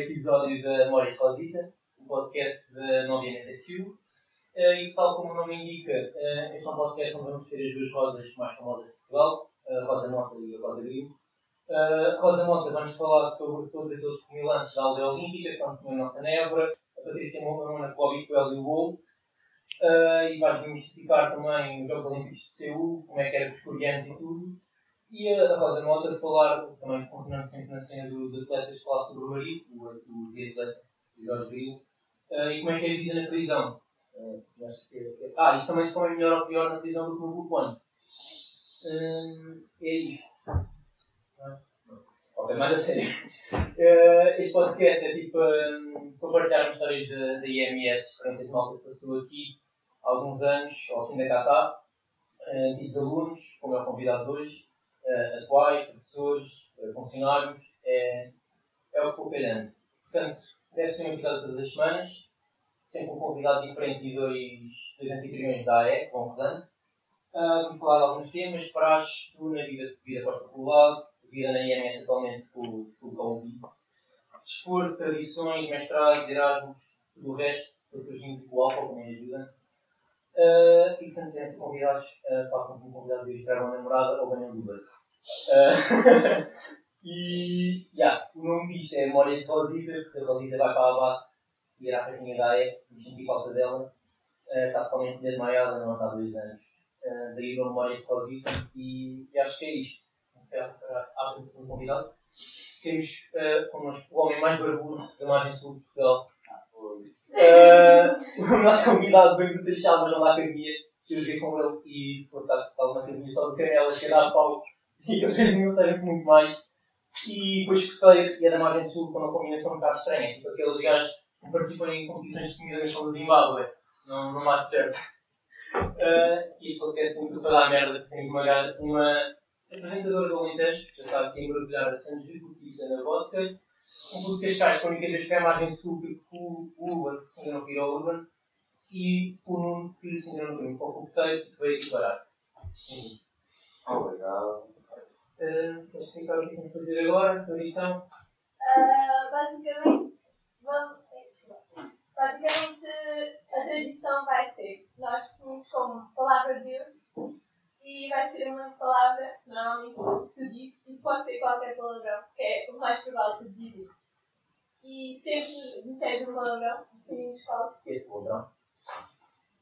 episódio da Memória Rosita, o podcast da Nova NSSU. Uh, e tal como o nome indica, uh, este é um podcast onde vamos ter as duas rosas mais famosas de Portugal, a Rosa Mota e a Rosa Grilo. Uh, Rosa Mota vamos falar sobre todos aqueles comilantes da aldeia olímpica, quando tinham a nossa Nebra, a Patrícia Mamona com o Coelho e o Bolt, e vais desmistificar também os Jogos Olímpicos de Seul, como é que era com os coreanos e tudo. E a Rosa Mota falar, também continuando sempre na cena dos atletas, falar sobre o marido, o, atleta, o Jorge Grilo, uh, e como é que é a vida na prisão. Uh, que, ah, isso também se é melhor ou pior na prisão do que no grupo antes. Uh, é isto. Ok, mais a sério. Uh, este podcast é tipo um, para partilhar histórias da, IMS, experiências de malta que passou aqui há alguns anos, ou que ainda cá está, uh, antigos alunos, como é o convidado de hoje, uh, atuais, professores, uh, funcionários, é, é o que for calhando. Portanto, deve ser um episódio todas as semanas, sempre um convidado diferente e dois, dois anfitriões da AE, que vão. Uh, vamos falar de alguns temas, para tu na vida, vida pós-faculdade, vida na IMS atualmente com, com o convite. Desporto, tradições, mestrados, Erasmus, tudo o resto, foi surgindo o Alfa, também ajuda. Uh, e sempre se convidados, uh, passam como convidados de esperar uma namorada ou ganham Uber. Uh, e yeah, o nome disto é Memória de Rosita, porque a Rosita vai para a abate e era a caixinha da AE, e senti falta dela. Uh, está totalmente desmaiada, não está há dois anos. Uh, daí o Memória de Rosita, e, e acho que é isto à apresentação do convidado. Temos uh, connosco o homem mais barbudo da margem sul de Portugal. Uh, o nosso convidado vem do Seixal, mas não da academia. Que eu joguei com ele e se fosse estava na academia só de canela, chegar a pau e vezes não servem muito mais. E depois escutei e é da margem sul com uma combinação um bocado estranha. Tipo aqueles gajos que participam em competições de comida mas são do Zimbábue. Não, não bate certo. Uh, e este podcast é muito para dar merda. Temos uma, uma apresentadora do Alentejo, já sabe que é mergulhar a Santos de Cortiça na vodka, pouco de Cascais, que a única vez que é a margem sul, o Urban, que se ainda não virou ao Urban, e o Nuno, que se ainda não viu para o coquetel, que veio aqui parar. Obrigado. Uh, queres explicar o que vamos fazer agora, a edição? Uh, basicamente, vamos, basicamente, a tradição vai ser, nós temos como palavra de Deus e vai ser uma palavra, normalmente tu dizes, e pode ser qualquer palavrão, que é o mais provável tu dizes. E sempre disseres um palavrão, definimos qual. Que é esse palavrão?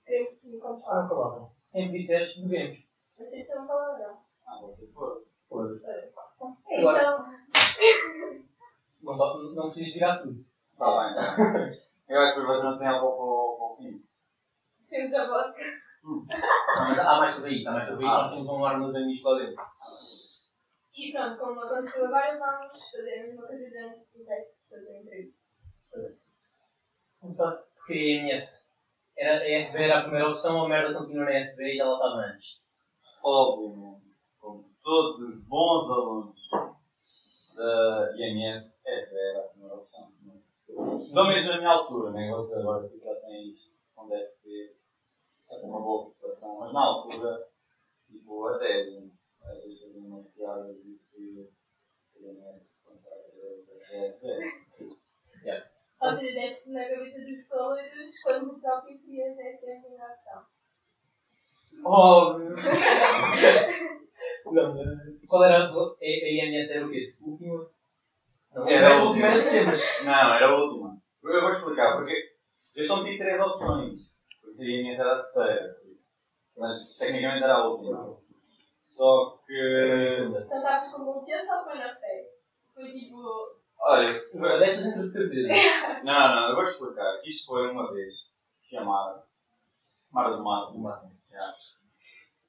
Queremos definir como qual. Ah, palavra. Sempre disseres, devemos. Você tem um palavrão. Ah, você for. Foda-se. Então. Não, não, não precisas virar tudo. Está bem. Eu acho que você não tem algo para o fim. Temos a vodka. Hum. mas há mais sobre aí, há mais sobre aí, nós temos um armazém disto lá dentro. E pronto, como aconteceu agora, vamos fazer a mesma coisa durante o resto da entrevista. Começar porque a IMS. Era, a SB era a primeira opção ou a merda continua na SB e já lá estava antes? Obviamente, como todos os bons alunos da IMS, a SB era a primeira opção. Pelo menos na minha altura, nem você agora que já tem isto, onde deve ser uma boa ocupação, mas na altura, tipo, até às vezes fazia umas piadas de que o INS contrata da CSB. Ou seja, deste na cabeça dos coloros quando o próprio queria ter sempre uma opção. Óbvio! Não, qual era a, a IMS? Era o quê? A última? Era a última, era sempre. Não, era a última. Eu vou explicar, porque eu só tive três opções. Seria a minha era a terceira, por isso. Mas tecnicamente era a última. Só que. Estavas com confiança ou foi na fé? Foi tipo. Olha, deixa sempre de certeza. não, não, eu vou explicar. Isto foi uma vez chamada Mara do Mato. Do Mato. Já.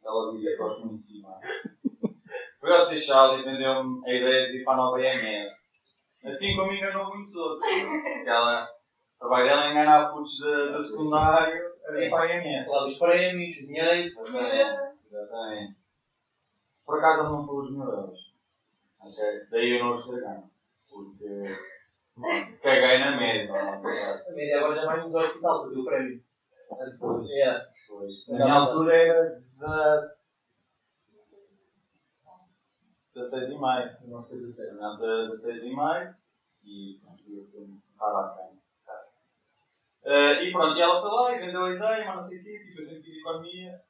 Ela vivia próximo de cima. Foi ao Seixal e vendeu-me a ideia de ir para a nova IMS. Assim como enganou muitos outros. Porque ela, o trabalho dela é enganar putos do secundário é pagamento. Lá dos prémios, dinheiro. Exatamente. Por acaso não foi os mil euros. Okay? Daí eu não os estraguei. Porque caguei na média. A média agora já vai nos 8 e tal, porque o prémio. Depois, é. Na minha altura era 17. 16 e meio. Não sei dizer. Terminamos a 16 e meio e pronto, eu fui um bocado à frente. Eh, e pronto, e ela foi lá e vendeu a ideia, mas não sei o quê, tipo, eu sempre fiz economia.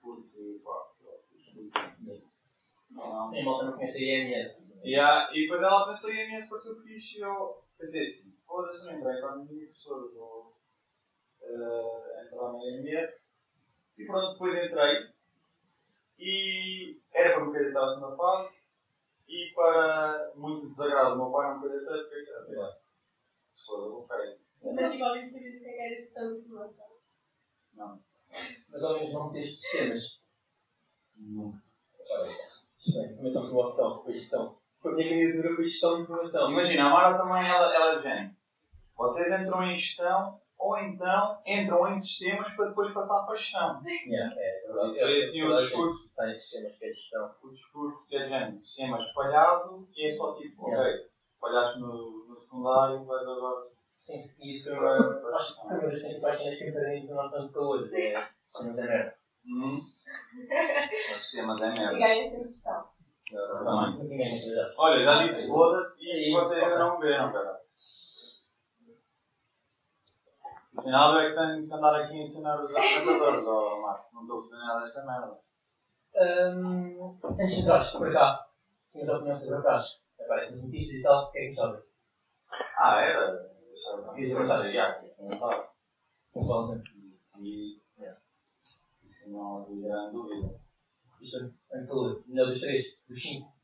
Porque, pá. Não. Sim, a malta não conhece a IMS. E, e depois ela apresentou a minha pareceu fixe e eu pensei assim, foda-se, não entrei em economia, professor, vou eh, entrar na IMS. E pronto, depois entrei e era para me candidatar à segunda fase e para muito desagrado do meu pai não me candidatei porque era se eu vou aí. Mas igualmente sabias o que é que era gestão de informação. Não, Mas ao menos não meteste sistemas. nunca. É, começamos com uma opção, depois gestão. Foi a minha candidatura foi gestão de informação. Imagina, a Mara também ela, ela é de género. Vocês entram em gestão ou então entram em sistemas para depois passar para a gestão. Yeah, é, é verdade. Isso é assim o a discurso. gente Está em sistemas que é gestão. o discurso é de género, sistemas falhado e é só tipo, ok, falhaste no, no secundário, vais agora. Sim, isso foi uma. Acho que foi uma das principais cenas que da nossa época hoje. É sistemas é merda. Hum. Os sistemas é E merda. Não tinha muito já. Olha, já disse foda-se e E- vocês ainda não me viram, cara. Afinal, eu é que tenho que andar aqui a ensinar os apresentadores, ó Marcos. Não estou a fazer nada desta merda. Hum, antes de trás, por cá. Tinhas opinião sobre a praxe. Aparecem notícias e tal, o que é que sabes? Ah, era? Quis perguntar. Já, não estava. Concordo. E. Isso não havia grande dúvida. Isto é um calor. Melhor dos três, dos cinco.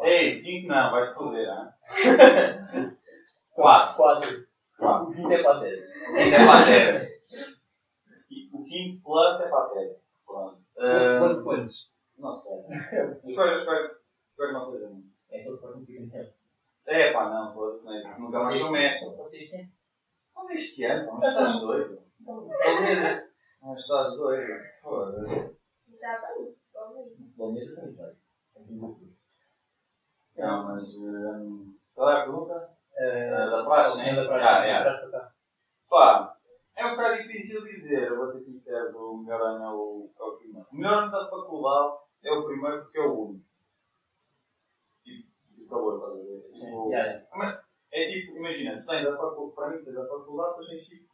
Ei, 5 não, vais foder, hein? Quatro. Quatro. Quatro. O quinto é. Ainda é o quinto plus é. Pronto. Quantos quantos? não sei. É que fica tempo. É pá, não, foda-se, não é isso. Nunca mais. Vocês têm? Como este ano? Não estás doido? Beleza. Não estás doido? Foda-se. Talvez. Bom, mesa também vai. Não, mas. Um, qual é a pergunta? Eh, Ah, da praxe, né? Da praxe, Ah, da é. cá. Pá, é um bocado difícil dizer, vou ser sincero, o melhor ano é o, é o primeiro. O melhor ano da faculdade é o primeiro porque é o único. Acabou, estás a ver? É Sim, tipo- já, já. É tipo, imagina, tu tens a faculdade, para mim tens a faculdade, depois tens tipo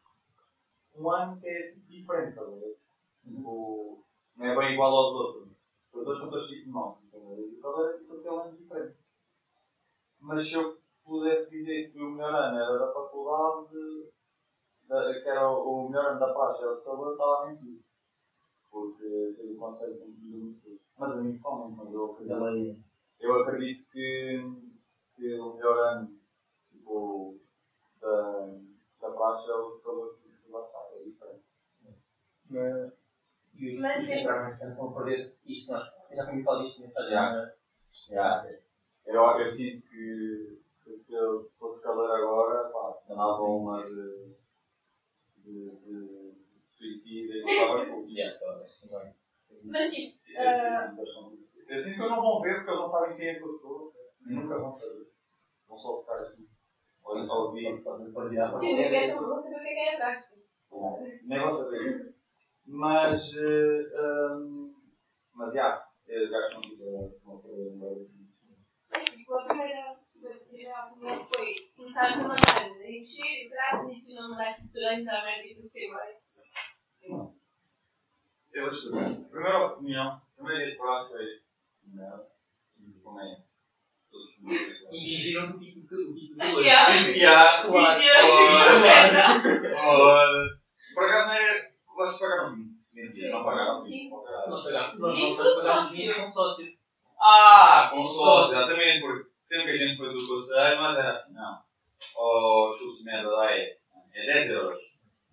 um ano que é diferente, estás a ver? Tipo, não é bem igual aos outros. Os outros são todos tipo não, estás a ver? E qual é tipo aquele ano diferente. Mas se eu pudesse dizer que o melhor ano era da faculdade, da, que era o, o melhor ano da praxe era o calor, estava a mentir. Porque sei o conselho sempre me muito tudo. Mas a mim somente, mas eu acredito, Também. Eu acredito que, que o melhor ano tipo, da, da praxe é o que lá está, é diferente. Mas. E os Mas a perder isto. Nós já tínhamos falado disto, Já. Já. Eu, eu sinto que, que se eu fosse calor agora, pá, andava uma de, de, de suicídio e estava com. Bem. Mas tipo, Eu sinto eu que eles não vão ver porque eles não sabem quem é que eu sou. Nunca vão saber. Vão só ficar assim. Olha só ouvir. Pode pode virar para que você. é vou saber o que é que é atrás. Nem vão saber isso. Mas. eh, hum, mas já. Eu gasto muito de uma coisa assim. Mas tipo, a primeira a opinião foi começar a mandar a encher e graças e tu não mandaste durante a merda e tu sei bem. Eu vou explicar. Primeira opinião, primeira ideia de prazo foi. Não. Como é? Todos os meus. E vigiram o tipo de o tipo de calor. Yeah. E cheguei merda. Foda-se. Por acaso não era. Vocês pagaram 20. Mentira, não pagaram 20. Nós sócio. 20 com sócio. Ah, com sócio, exatamente, porque sempre que a gente foi do conselho, mas era assim, não. Oh, chute de merda lá é. É 10 euros.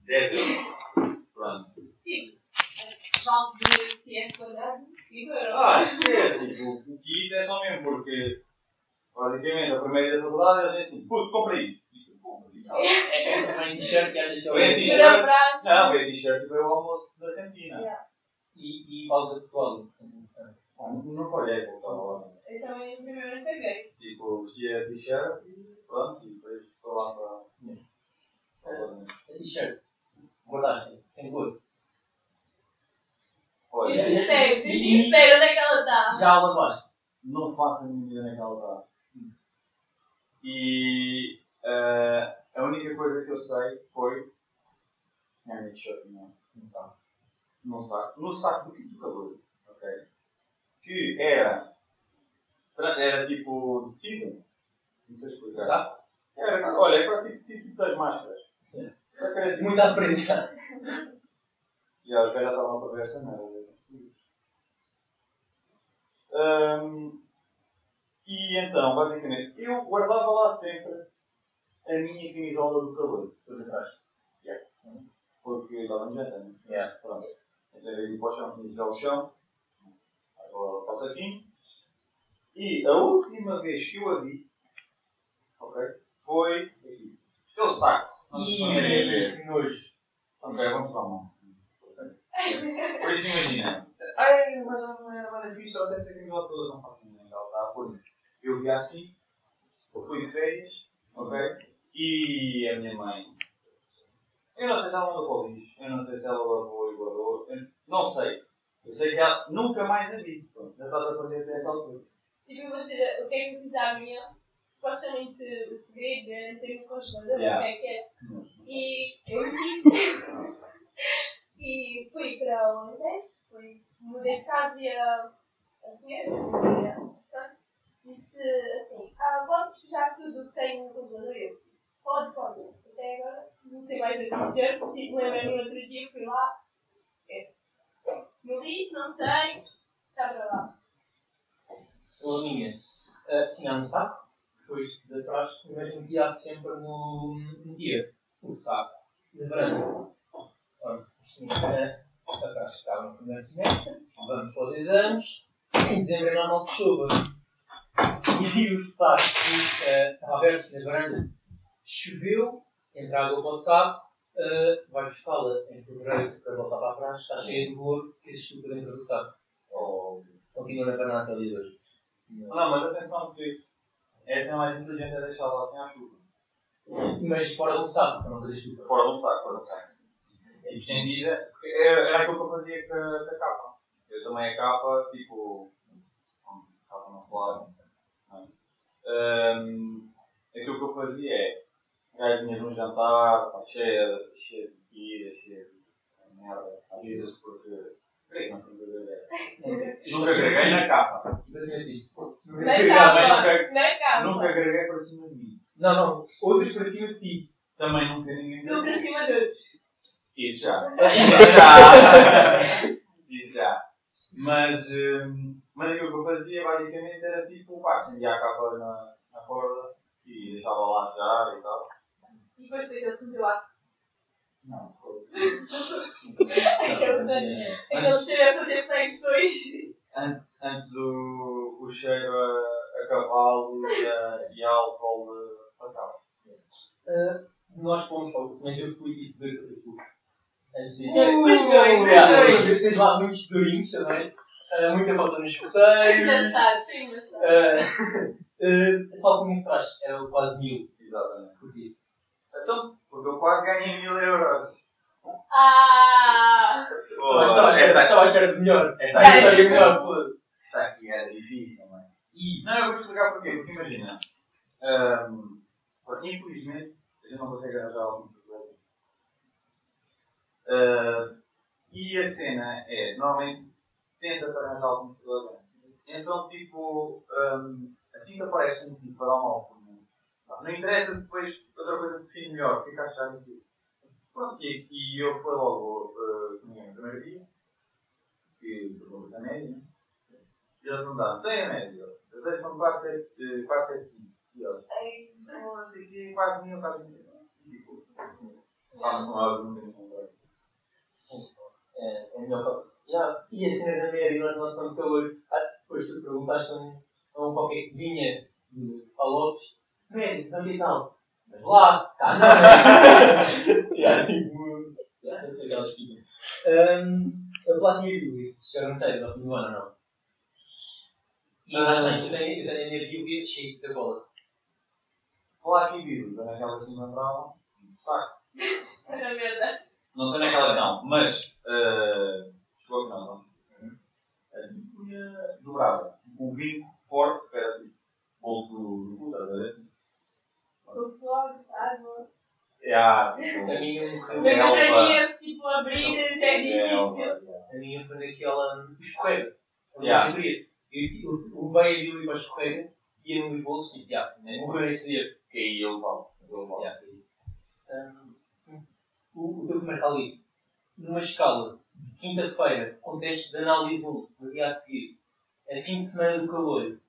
10 euros. Pronto. Tipo, de que é quadrado, 5 euros. Ah, esquece, tipo, o kit é só porque basicamente a primeira da faculdade eles dizem assim, puto. E. É é também t-shirt que que é o mesmo. t-shirt. Não, veio t-shirt e veio o almoço da cantina. E e pausa de. Ah, não- Nunca olhei para o que estava lá. Eu também primeiro não peguei. Tipo, vestia t-shirt e pronto, e depois foi lá para. para- A t-shirt. Guardaste. Tem cor. Olha, Diz sincero, diz sincero, onde é que ela está? Já a lavaste. Não faço a minha ideia onde é que ela está. E eh, a única coisa que eu sei foi. É a minha t-shirt, não. Não sabe. no saco, no saco do quinto calor, ok? Que era, era tipo tecido, não sei explicar. Sabe? Era, olha, é quase tipo tecido tipo das máscaras. Sim. Só que era tipo, Muito à frente já. e os gajos já estavam para ver esta merda. Hum, e então, basicamente, eu guardava lá sempre a minha camisola do calor. Depois atrás. Porque estava no janta, né? Yeah. Pronto. Então, em vez de ir para o chão, tinha de ir ao chão. Agora para o saquinho. E a última vez que eu a vi, ok, foi aqui. Aquele saco. Não se conseguem ver. Ih, nojo. Ok, vamos lá, mão. Por isso imagina. Ai, mas não era nada fixe, trouxeste a camisola toda, não faço ninguém. Ela está a pôr. Eu vi assim, eu fui de férias, ok? E a minha mãe. Eu não sei se ela mandou para o lixo, eu não sei se ela lavou e guardou, eu não sei. Eu sei que ela nunca mais a vi. Pronto, já estás a perder até esta altura. Tipo, eu vou dizer o que é que eu fiz à minha. Supostamente o segredo era ter no congelador, Yeah. o que é que era. E eu meti. e fui para o Alentejo, depois mudei de casa e a, a senhora, a senhora portanto, disse assim: Ah, posso despejar tudo o que tenho no congelador? Eu, pode, pode. Até agora não sei mais acontecer, tipo, lembrei no outro dia, fui lá, esquece. No lixo, não sei, está para lá. A minha, eh, tinha no saco, depois de trás, mas metia sempre no. metia o saco de. Ora, isto era atrás ficava no primeiro semestre, vamos para os exames, em dezembro é normal de chuva. E o saco que eh, estava aberto na varanda. Choveu, entra água para o saco, eh, vai buscá-la em fevereiro para voltar para trás, está cheia de bolo que existiu por dentro do saco. Oh. Continua na até ali hoje. Não, mas atenção que essa é mais inteligente é deixar lá sem a chuva. Mas fora do saco, para não fazer chuva. Fora de um saco, fora de um saco. É estendida, porque era, era aquilo que eu fazia com a, a capa. Eu também a capa, tipo. como a capa é? Hum, aquilo que eu fazia é. Vinha de um jantar, pá, cheia, cheia de bebida, cheia de merda, às vezes porque. Creio que não tenho verdadeira. Nunca agreguei na capa. Na capa! nunca- Na capa! Nunca agreguei para cima de mim. Não, não. Outros para cima de ti. Também nunca ninguém. Tu para cima de outros. Isso já. Isso já. Isso já. Mas, hum, mas aquilo que eu fazia basicamente era tipo, pá, estendia a capa na, na corda e deixava lá já e tal. E depois me deu axe. Não, foi. Aquele aquele cheiro a fazer flexões. Antes, antes do o cheiro a, a cavalo e a, e a álcool de sacava. Ah, nós fomos, mas eu fui tipo de açúcar. Antes disso. Pois foi, foi. Tens lá muitos tesourinhos também. Ah, muita falta nos Engraçado, escuteiros. sim, engraçado. Uh, a falta muito atrás, era quase mil Exatamente. por dia. Então, porque eu quase ganhei mil euros. Ah! Mas estava à espera- de melhor. esta, Esta história é melhor, foda esta aqui era difícil, mano. E, não, eu vou explicar porquê. Porque imagina, hum, infelizmente, a gente não consegue arranjar algum problema. Uh, e a cena é, normalmente, tenta-se arranjar algum problema. Então, tipo, hum, assim que aparece um motivo para dar uma opinião, não interessa se depois outra coisa define melhor, o que é que achar daquilo. Pronto, e, e eu fui logo uh, comigo no primeiro dia, que pergunto a média, e eles perguntaram, tem a média? Eu sei que são 475. E eles, ei, não sei o quê, quase mil, quase mil. E tipo, vamos com elas, não tem ninguém. É, é melhor que. Yeah. E a cena da média, nós não estamos calor. Ah, depois tu perguntaste a um, a um qualquer que vinha de Palopes, média, tanto e tal. Mas lá, cá não. yeah, tipo. Yeah, sempre aquela esquina. Um, a platina e a Bíblia, chegaram inteiro no fim do ano não? E lá está, eu tenho, eu tenho a minha Bíblia cheia de bola. Aqui, vivo, naquelas que me entravam, saco. Era merda. Não sei onde é que elas estão, mas. Uh, chegou aqui não, não. tinha dobrada. Um vinho forte, era tipo bolso do cu, estás a ver? Com suor, água. É, A tipo, minha morreu. Mas para mim é tipo abrir já é é, difícil. A minha foi daquela escorrega. Não queria. Eu tipo, o meio ali para a escorrega e ia nos bolsos e já, morreu nesse dia. Que aí eu é. Hum, o, teu primeiro rally, numa escala quinta-feira, com testes de análise 1, no dia a seguir, a fim de semana do calor de-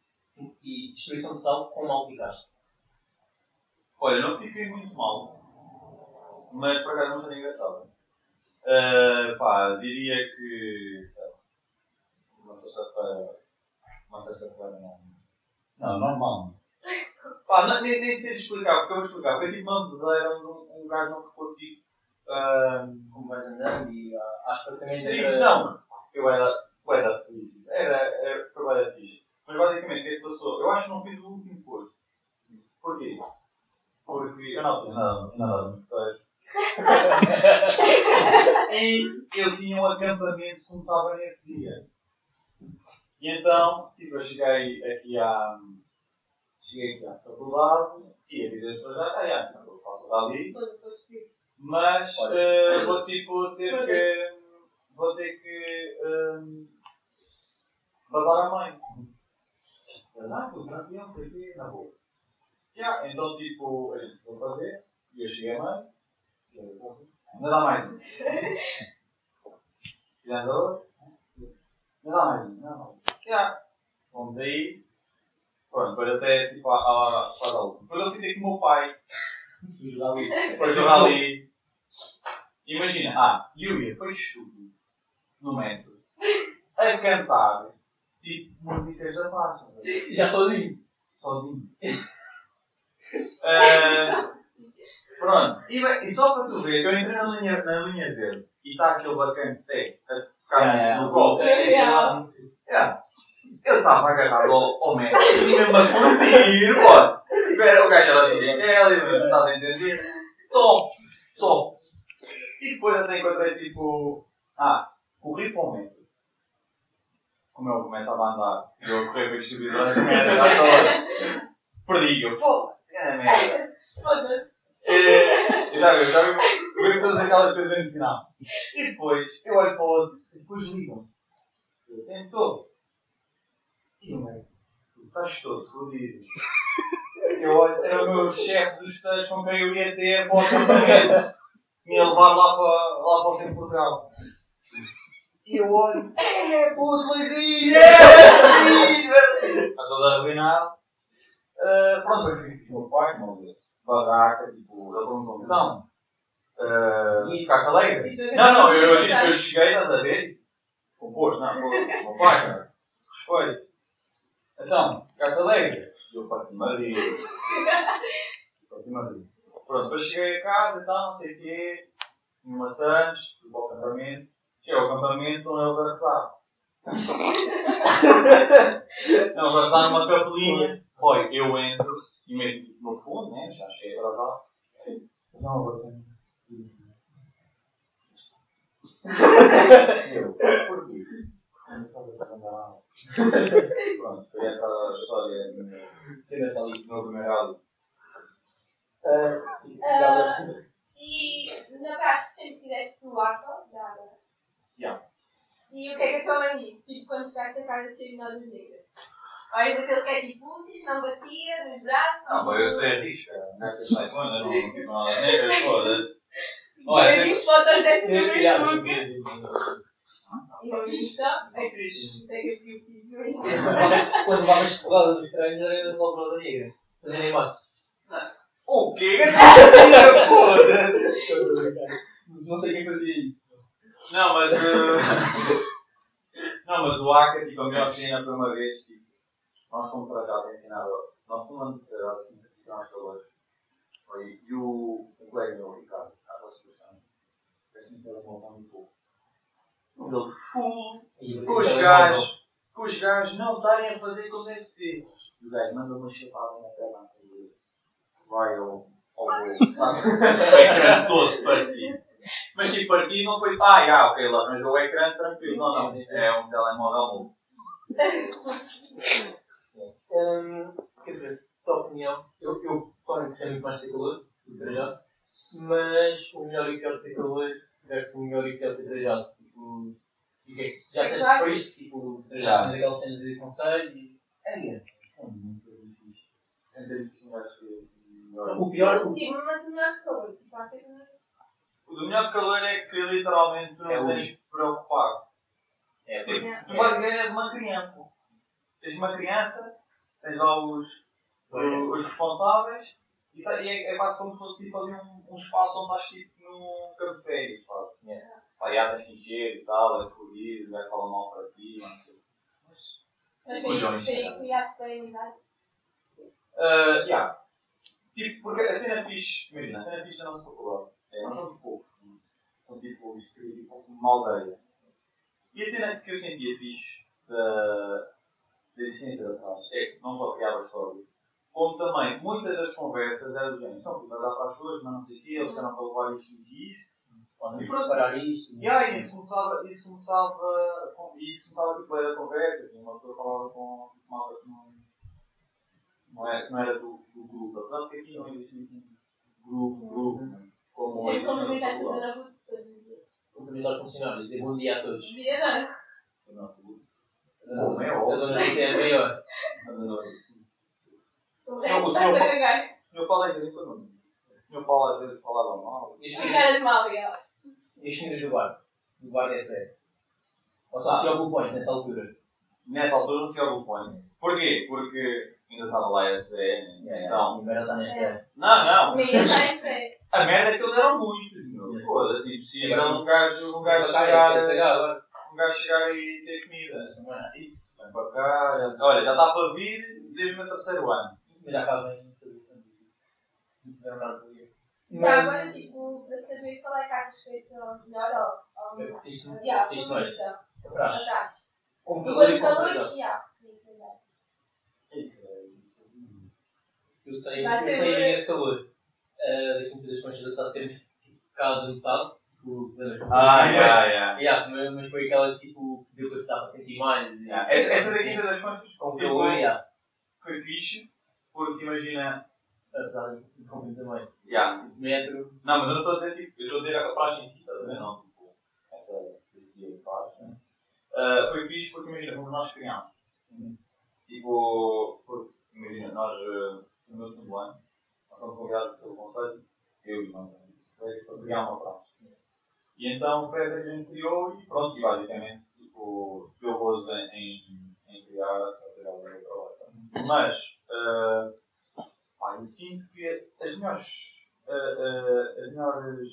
e destruição total, com mal ficaste. Olha, não fiquei muito mal, mas por acaso não foi engraçado. Uh, pá, diria que. Uma sexta-feira. Uma sexta-feira não. Não, normal. Pá, não, nem, nem sei explicar, porque eu vou explicar. Foi tipo uma onde um, gajo não ficou tipo. Uh, Como vais andando e há há espaçamento Triste, não. Eu era, eu era feliz. Era, era, foi bem fixe. Mas basicamente, o que é que se passou? Eu acho que não fiz o último posto. Porquê? Porque eu não tinha nada, nada nos textos. e eu tinha um acampamento que começava nesse dia. E então, tipo, eu cheguei aqui à. Cheguei aqui à faculdade e avisei as pessoas, ah, já, não, eu faço dali. Quando foste isso. Mas Olha. eh, vou tipo ter que. Vou ter que. Um, vazar a mãe. Ah, tudo tranquilo, não sei o quê, na boa. Yeah, então tipo, a gente foi fazer, e eu cheguei a mãe, e eu disse, ainda dá mais um. Fizemos a outra, ainda dá mais um, ainda dá mais um. Yeah. Vamos aí, pronto, depois até tipo a, a, a, a última. Depois eu senti que o meu pai foi jogar ali. Imagina, ah, Yulia foi estúpido no metro a cantar tipo músicas da marcha, Já sozinho. sozinho. Ah, pronto, e, bem, e só para tu ver, eu entrei na linha, na linha verde e está aquele bacana seco no colo. Yeah. Yeah. Eu estava agarrado ao, ao metro e mesmo a curtir, pô. Tipo, era o gajo ela dizia aquela, eu não estava a entender. Top, top. E depois até encontrei tipo. Ah, corri para o metro. Como eu estava a andar, eu corri para distribuidores, merda, já toda. Perdi, eu, foda-se, é merda. Foda-se. Eh, Eu já vi, já vi, eu vi todas aquelas coisas no final. E depois, eu olho para o outro, e depois ligam. Tentou. E o médico, estás todo fodido. Eu olho, era o meu chefe dos textos com quem eu ia ter para o acampamento. Me ia levar lá para, lá para o centro de Portugal. E eu olho, é puto, Luizinho, é, Luiz, velho. Está todo arruinado. Uh, pronto, depois fui com o meu pai, não ver. Barraca, tipo, ele perguntou-me, então, uh, ficaste alegre? Não, não, eu, eu, eu cheguei, estás a ver? Composto, não, pô, meu pai, cara. Respeito. Então, ficaste alegre? E eu parti Maria. Parti Maria. Pronto, depois cheguei a casa e tal, não sei o quê, em maçãs, fui para o acampamento. Cheguei ao acampamento, estão eles a rezar. Não, a rezar numa capelinha. Olha, eu entro e meio que no fundo, né? Já cheguei atrasado. Não, agora tenho. Eu, fazer nada. Pronto, foi essa a história do meu primeiro rally. Ah, E na praxe sempre tiveste no arco, já agora. Já. E o que é que a tua mãe disse? Tipo, quando chegaste a casa cheio de notas negras. Olha, daqueles que é tipo, isto não batia nos braços. Não, mas eu sei a risca. Nestas saifonas, não ficam nada negras todas. Olha, Eu vi fotos dessas no Eu queria Facebook. abrir. E no Insta, é cruz. Isso é que eu fiz Insta. Quando levavas porrada dos estranhos era logo rosa negra. Fazendo imagem. o quê? Foda-se! Não sei quem fazia isso. Não, mas. eh, Não, mas o Aka, tipo, a melhor cena foi uma vez, tipo, nós fomos para casa ensinar. Nós fomos a ter assim, ensinar os calores. Foi, e o, colega meu, o Ricardo, a vossa questão, fez-me ter uma mão muito pouco. Ele full, com os gajos, com os gajos não estarem a fazer como deve ser. E o gajo manda uma chapada na perna e vai ao, ao? O ecrã todo partido. Mas tipo, partido não foi, ah, já, ok, lá, mas o ecrã tranquilo. Não, não, é um telemóvel novo. Hum, quer dizer, tua opinião, eu, eu claro, gostei muito mais de ser calor do que trajado, mas o melhor e o pior de ser calor versus o melhor e o pior de ser trajado. Tipo, o que é já tens Exato. por isto, tipo, trajado, mas aquela cena de conselho e. É, isso é muito difícil. É difícil, acho que melhor. O pior, o Tipo, mas o melhor de calor. Tipo, há sempre. O do melhor de calor é que literalmente tu não É tens luz. de te preocupar. é, Tipo, Yeah. tu basicamente és uma criança. Tens uma criança, tens lá os, os, os responsáveis e, tá- e é, é quase como se fosse tipo ali um, um espaço onde estás tipo num campo de férias. Pá. Yeah. Pá, já tens que encher e tal, é fluir, vai falar mal para ti, não sei. Mas, Mas Milhões, foi aí cara. que criaste bem a amizade. Uh, yeah. Tipo, porque a cena fixe, imagina, a cena fixe da nossa faculdade, é, nós somos poucos, são tipo, isto é tipo uma aldeia. E a cena que eu sentia fixe da, da existência da classe é que não só criava histórias, como também muitas das conversas eram do género, então, tu vais dar para as pessoas, mas não sei o quê, eles disseram para levar isto e isto. E pronto. preparar isto. E aí, isso começava, isso começava, com- isso começava tipo, a conversa, assim, uma pessoa falava com uma malta que não, não, era, não era do, do grupo, apesar de que aqui não existe assim, grupo, grupo, né? como Sempre existe na cumprimentar funcionários, dizer bom dia a todos. Dia não. Bom, é A óbvio. é a maior. O Não, resto o está a senhor- cagar. O meu Paulo é de vez em quando. O meu Paulo às vezes falava mal. E cara de mal, e e do? Do bar da SE. Ou só se Point nessa altura. Nessa altura não Blue Point. Porquê? Porque ainda estava lá a SBN. Então, o merda está nesta. não, não. Nem sério. A merda é que eles eram muitos, meu. Foda-se, impossível um gajo, chegar. Um gajo chegar e ter comida. Esta semana. Isso, vem para cá. já- Olha, já está para vir desde o meu terceiro ano. Mas já acaba em fazer. Não ver. Já agora, tipo, para saber qual é que achas feito ao melhor ou ao Eu melhor. mais. comunista. Atrás. Computador e computador. verdade. Isso é. Eu sei, eu sei imenso calor. Uh, daqui a muitas conchas, apesar de termos ficado metade. Tipo? Ah, já, já. Yeah, mas, mas foi aquela tipo que deu para se dar para sentir mais. Yeah, Essa, essa daqui das contas Com tipo, yeah. foi fixe, porque imagina. Apesar de comprar também. Yeah. Metro. Não, mas eu não estou a dizer tipo, eu estou a dizer a praxe em si, estás a ver? Não, tipo, essa, esse dia de praxe. Né? Ah, foi fixe porque imagina, fomos nós criámos. Tipo, porque, imagina, nós, ah, no meu segundo ano, nós fomos convidados pelo Conselho, eu e mais um, foi para criar uma praxe. E então foi essa que a gente criou e pronto, e basicamente, tipo, deu gozo em, em, criar, a o meu trabalho. Mas, ah, pá, eu sinto que as melhores, ah, ah, as melhores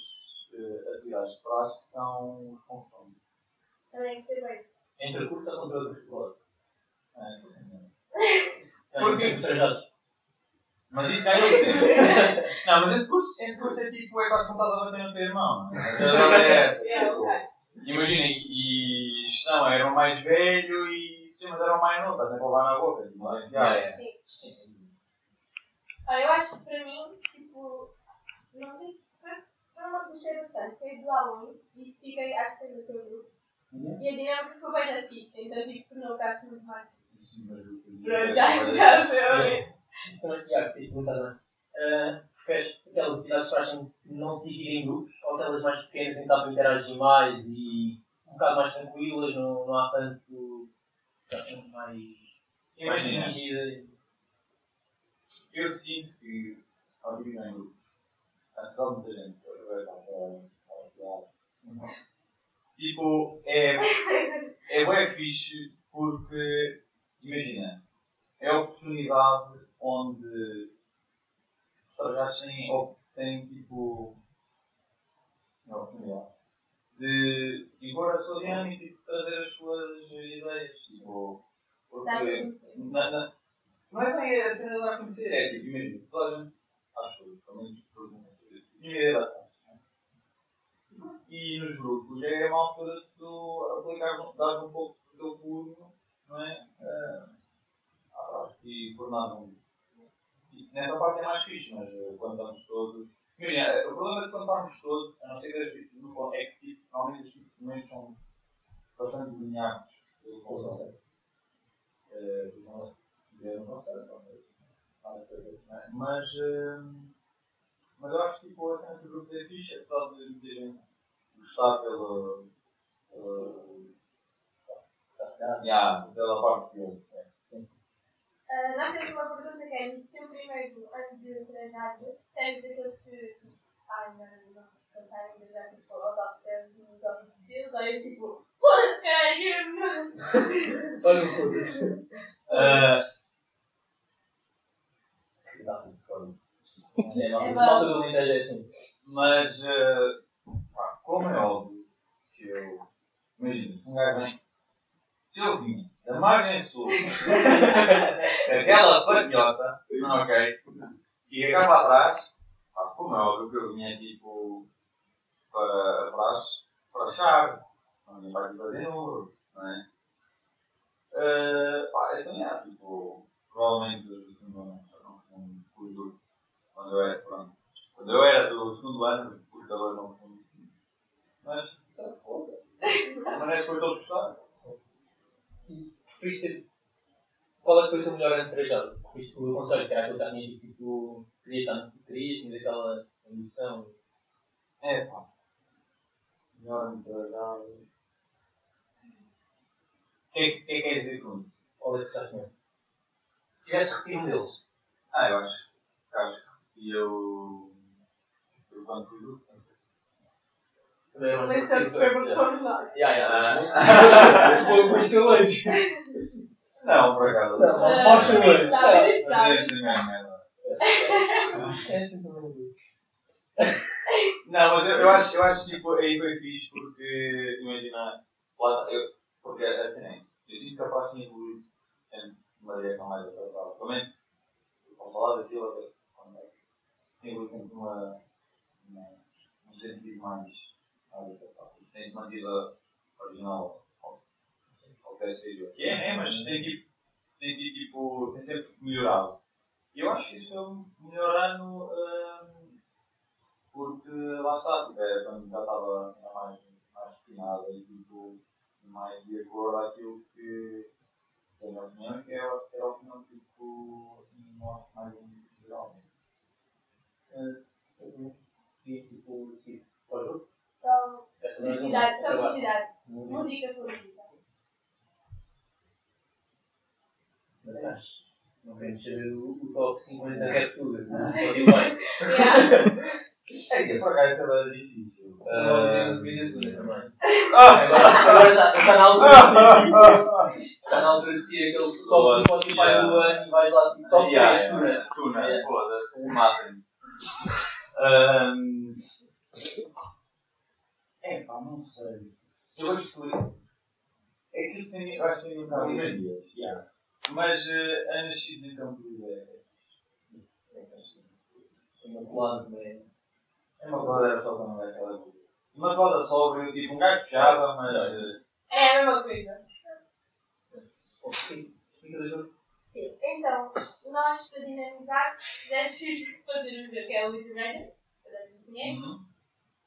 ah, atividades de praxe são os confrontos. Também bem. Entre curso ou contra estou sem entender. Porque. Mas isso já é sempre. Não, mas entre cursos, entre cursos é tipo, é quase como estás a bater no teu irmão. não é? A verdade é essa. É, tipo. Imagina, e gestão era o mais velho e sistemas era o mais novo, estás a levar na boca. Não é? Já, é. Sim. Olha, eu acho que para mim, tipo, não sei, foi, foi uma gostei bastante. Foi do aluno e fiquei, acho que foi do teu grupo. Uhum. E a dinâmica foi bem na ficha, então tipo, tornou o caso muito mais. Sim, mas eu- Pronto, já, já foi ok. Isso também, yeah, que perguntado antes. Uh, preferes aquelas atividades que acham que não se dividem em grupos ou aquelas mais pequenas em que dá para interagir mais e um bocado mais tranquilas, não, não há tanto. Já são mais. mais Imagina, dirigidas. eu sinto que a divisão em grupos, apesar de muita gente agora está a falar, tipo, é, é bem fixe porque, imagina, é a oportunidade onde os trabalhadores têm, op- têm tipo, a oportunidade de impor a sua dinâmica e trazer as suas ideias. Tipo, porque na, na, não é bem a cena de dar a conhecer, é tipo, imagina, toda a gente, acho eu, pelo menos por uma ideia da conta. E nos grupos é uma altura de tu aplicar, dar um pouco do teu turno, não é? Ah, e tornar um. E Nessa parte é mais fixe, mas eh, quando estamos todos. Imagina, eh, o problema é que quando estamos todos, a não ser que as tipos no ponto, é que tipo, normalmente os momentos são bastante delineados. Eh, saber, não é? Mas, eh, mas eu acho que tipo, a cena dos grupos é fixe, apesar de muita gente gostar pela. pela parte que eu. É. Ah, nós temos uma pergunta que é: teu primeiro ano de treinado, sério daqueles que. Ai, não, não, cantarem de já tipo, aos altos pés nos homens de Deus, ou eu tipo, foda-se, caralho! Olha foda-se. Eh, É, É malta do Alentejo é assim. Mas, eh, pá, como é óbvio que eu. Imagina, um gajo vem. Se eu vim margem sul, aquela patiota, ok, e acaba atrás, pá, como é óbvio que eu vinha tipo para atrás, para achar, não vinha para aqui fazer número, não é? Eh, pá, então é, tipo, provavelmente os segundo ano já não são cujo quando eu era, pronto. Quando eu era do segundo ano, os jogadores não são. Mas, sabe, foda. A maneira que foi todos gostaram. Preferiste ser. Qual é que foi o teu melhor ano trajado? Preferiste o conselho, que era aquilo que já tinhas tipo, querias estar no querias, tinhas aquela ambição. É, pá. Melhor empregado. O que é que é que quer dizer com isso? Qual é que estás mesmo? Se tivesse repetido um deles. Ah, eu acho. eu Acho que eu. Eu quando fui do. Um Mas sempre perguntamos nós. Ya, ya. Foi o que eu hoje. Não, por acaso. Não, Ah, a gente Mas sabe. é assim mesmo, merda. É assim também. Não, mas eu, eu acho, eu acho que tipo, aí foi fixe porque, imagina, eu, porque assim, né, eu sinto que a parte tinha evoluído sempre numa direção mais acertada. Também, vou falar daquilo quando é que tem evoluído sempre numa, num sentido mais, mais acertado. Tem-se mantido a original que deve ser o que é, né? Mas tem tipo, tem tipo, tem sempre melhorado. E eu acho que isso é melhor ano. hum, porque lá está, tipo, é, quando já estava mais, refinada e tipo, mais de acordo àquilo que que é a minha opinião, que era, que era a opinião tipo, mais, mais em geral. E tipo, tipo, ao jogo? Só é curiosidade, só curiosidade. Música. Música favorita. Mas não queremos saber o, top 50 da Reptuga. Não estou bem. Yeah. É, por acaso era difícil. Não que é tudo também. Agora está, na altura de. Está na altura de decidir aquele top do Spotify do ano e vais lá tipo top Yeah, 3 yeah, Tuna. Tuna, foda-se, matem-me. É pá, não sei. Eu vou descobrir. É que eu tenho, eu acho que tenho um bocado de yeah. Mas uh, a nascido em Campo de Ideia. Uma colada também. É uma coisa era só para não dar aquela. Uma coisa sóbria, tipo um gajo puxava, mas. eh, É a mesma coisa. Do. Sim. Então, nós para dinamizar, fizemos fazer o que é o Little Dragon, toda a gente conhece.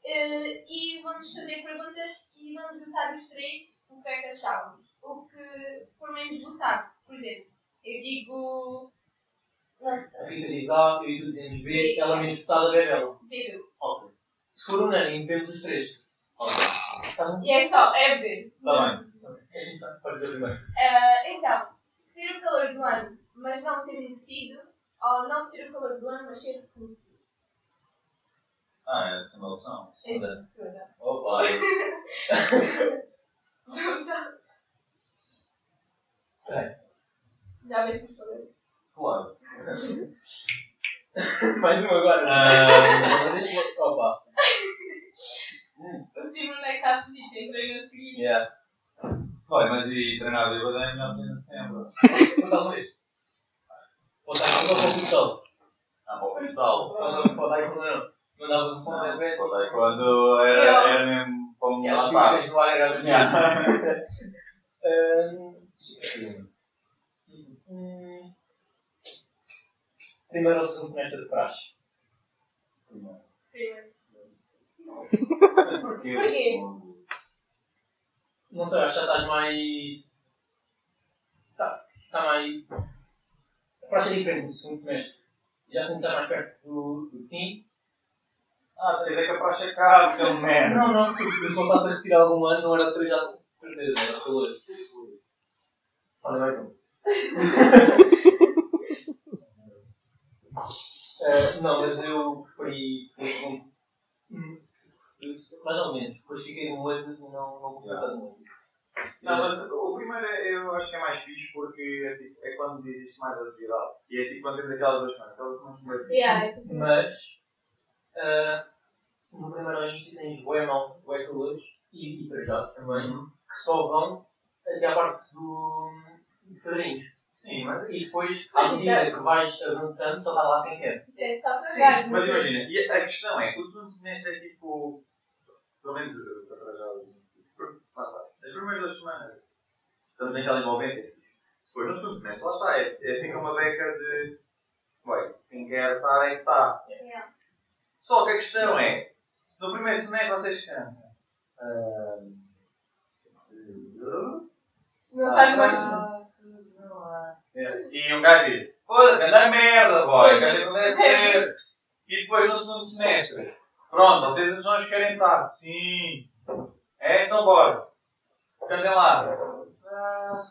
Eh, e vamos fazer perguntas e vamos juntar os três o que é que achávamos. O que for menos votado. Por exemplo, eu digo. Não A. Rita diz A, eu e tu dizemos B, ela menos votada bebe ela. Bebeu. Ok. Se for unânime, bebemos os três. Ok. Bem? E é só, é beber. Está bem. É começar. Pode dizer primeiro. Ah, então, ser o calor do ano, mas não ter merecido, ou não ser o calor do ano, mas ser reconhecido. Ah, é opção. Segunda. É segunda. Opa. Vamos já. É. Já vês que estou Claro. Mais um agora. Ah. Mas este. Opa. O Simon é que está feliz, entrei no seguinte. Yeah. Olha, mas e treinar bêbado é melhor de sempre. Conta uma vez. Conta aí para o futsal. Ah, para o futsal. Quando conta aí quando não. Mandavas Quando, quando era, era mesmo para me Aquelas matar. figuras do ar era Yeah. Hum, Primeiro ou segundo semestre de praxe? Primeiro. Porquê? Porquê? Não sei, acho que já estás mais. Tá. está mais. A praxe é diferente do segundo semestre. Já sinto que está mais perto do, do fim. Ah, tu quer dizer que a praxe é caro, seu merda. Não, não, porque se não estás a retirar algum ano, não era 3 já de certeza, era calor. Olha, mais um. Eh, não, mas eu preferi o Mais ou menos. Depois fiquei no olho e não, não gostei tanto muito. Não, mas o primeiro é- eu acho que é mais fixe porque é, tipo, é quando existe mais atividade. E é tipo quando temos aquelas duas semanas. Aquelas duas semanas Yeah, é Mas eh, no primeiro início tens bué calores e, e trajados também, que só vão até à parte do, dos padrinhos. Sim, mas E depois, à medida que vais avançando, só está lá quem quer. Isso é só Sim, trabalho. mas imagina, e a questão é, o segundo semestre é tipo, pelo menos eh, para trás lá está, as primeiras duas semanas estamos naquela envolvência, é depois no segundo semestre, lá está, é, é, fica uma beca de, ué, quem quer estar é que está. Yeah. Só que a questão é, no primeiro semestre vocês cantam. ah, Não sabes mais. E um gajo diz, foda-se, anda merda, boy, gente não deve ser. E depois no segundo semestre, pronto, vocês os dois querem estar. Sim. É, então bora. Cantem lá. Ah,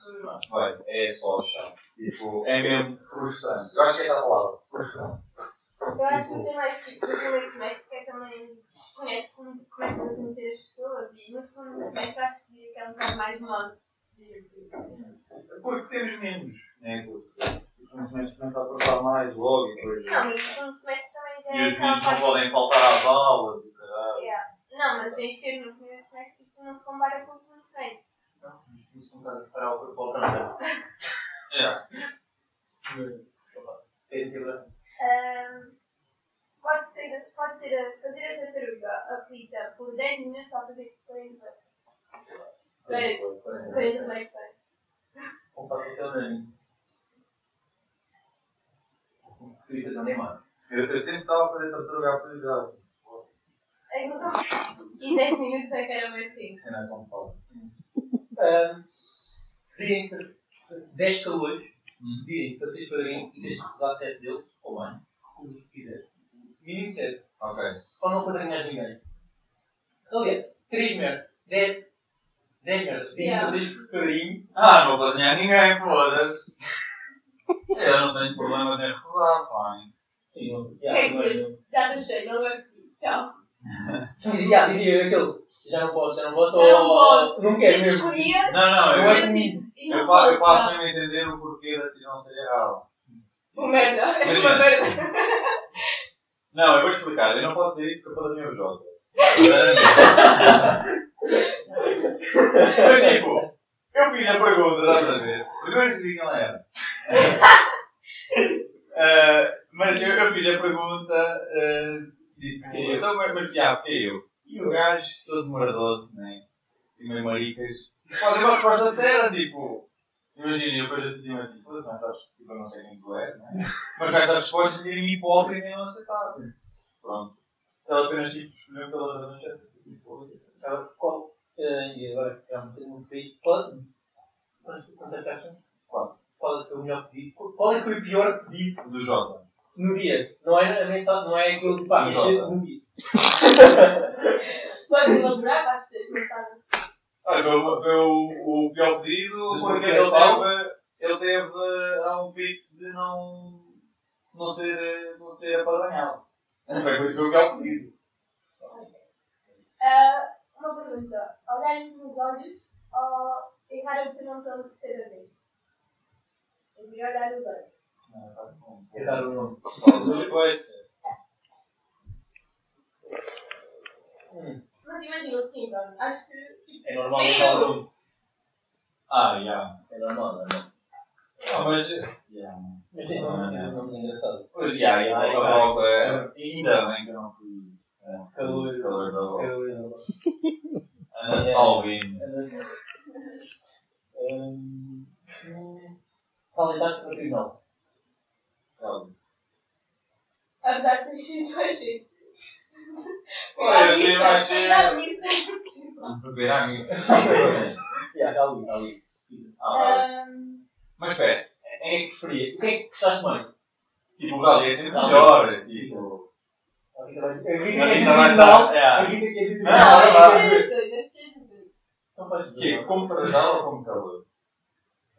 Olha, é só chão. Tipo, é mesmo frustrante. Eu acho que é essa palavra, frustrante. Eu acho que tem mais tipo no primeiro semestre, que é também conhece, começas a conhecer as pessoas e no segundo semestre acho que é um bocado mais modo. Porque temos menos, né? O segundo semestre começa a passar mais logo e depois. Não, mas no segundo semestre também já E é os aquela meninos não podem faltar às aulas e caralho. Yeah. Não, mas encher no primeiro semestre não se compara com o segundo semestre. Não, isso não está a preparar o corpo para o trabalho. Yeah. Tem que pode ser, pode ser a fazer a tartaruga aflita por 10 minutos ao fazer 40 40 black Ou passa até o nariz. Escritas a Neymar. Eu, eu sempre estava a fazer tartaruga à prioridade. É que não- E 10 minutos é que era mais tempo. Cena como fala. Pedirem para 10 calores, Hum. pedirem para seres padrinho e deixem de dar 7 deles, ou mais, como quiseres. Mínimo 7. Ok. Ou não padrinhas ninguém. Aliás, 3 merdas. 10. 10 merdas. Pedirem Yeah. para seres padrinho. Ah, não vou apanhar ninguém, foda-se. Eu não tenho problemas em recordar, pai. Sim, que é que diz? Já deixei, não gosto. Tchau. Já dizia aquele. Já não posso, já não posso. Já não ou- posso. Não quero mesmo. Escolhia Não, não, Não é eu, e não eu, faço, eu faço já. mesmo entender o porquê da decisão ser errada. Oh, merda, é uma merda. Não, eu vou explicar. Eu não posso dizer isso porque eu padrinho o Jota. Mas tipo, eu fiz a pergunta, estás a ver? Primeiro decidi quem ela era. Ah, mas eu, eu fiz a pergunta, uh, tipo, então, mas, mas já, porque eu? E o gajo, todo merdoso, né? E meio maricas, fazem uma resposta séria, tipo, imagina, eu depois assim, assim, pô, mas sabes, tipo, eu não sei quem tu és, né? Mas com essa resposta, sentir-me hipócrita e não aceitar. Pronto. Ela apenas, tipo, escolheu pela manchete. Tipo, Ah, Qual? eh, E agora que já me tenho um pedido. Qual? Quantas quantas acham? Qual? Qual é que foi o melhor pedido? Qual é que foi o pior pedido do Jota. no dia? Não é a mensagem, não é aquilo que pá, No mas Jota. no dia. Podes elaborar para as pessoas começarem. Ah, foi, o- foi o, o pior pedido Do porque ele teve, ele teve a um pitch de não, não ser, não ser apadrinhado. Foi por isso que foi o pior pedido. Ah, uma pergunta. Olhar nos olhos ou errar a botão pela terceira vez? É melhor olhar nos olhos. É dar o nome. Foi. Hum, Mas imagina, sim, mano. Acho que. É normal o nome. Ah, já. É normal, não é? Ah, mas. Já. Mas um nome engraçado. Pois. Ai, a ai. volta. é- Ainda bem que eu não fui. é, Calor. Calor da. Calor. Ana É. Alvin. Hum, hum, Fala então para o final. Apesar de ter sido. Olha, é possível. Vamos beber a missa. Já, está ali, está ali. Ah, Mas espera, é que preferia. O que é que gostaste mais? Tipo, o Brasil é sempre melhor. Tipo. A Rita vai dizer. A Rita vai não. dar. é. A Rita quer dizer Não, Não, não. gostei dos dois, dois. Não pode Que? dizer. Como fragile ou como calor?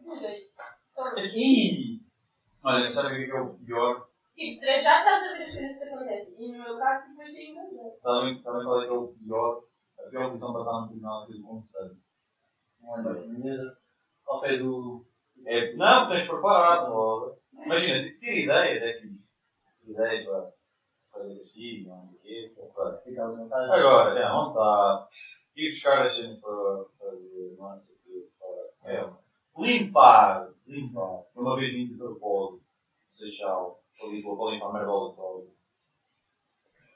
Dos dois. Ih! Olha, sabe o que é que é o pior? Tipo, três já estás a ver as coisas que acontecem. E no meu caso, tipo, achei engraçado. Sabem, sabem qual é que é o pior? A pior posição para estar no tribunal é ser conversado. Olha, mesa ao pé do. É, não, tens de preparar, pô. Imagina, tira ideias, é. Tira ideias para fazer castigo, não sei o quê. para- Ficar à vontade. Agora, já não está. Ir buscar as cenas para fazer, não sei o quê. para- É, limpar, limpar. Uma vez vim de propósito, Seixal, Lisboa, para limpar a merda toda.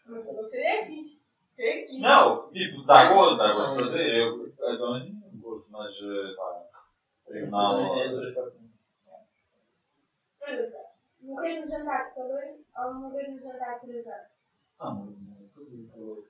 Mas você é fixe. É fixe. Não, tipo, dá gosto, dá gosto de fazer. Eu, eu também não gosto, mas, pá, tribunal. É. Pergunta. Morrer no jantar de calor ou morrer no jantar de três não, tudo.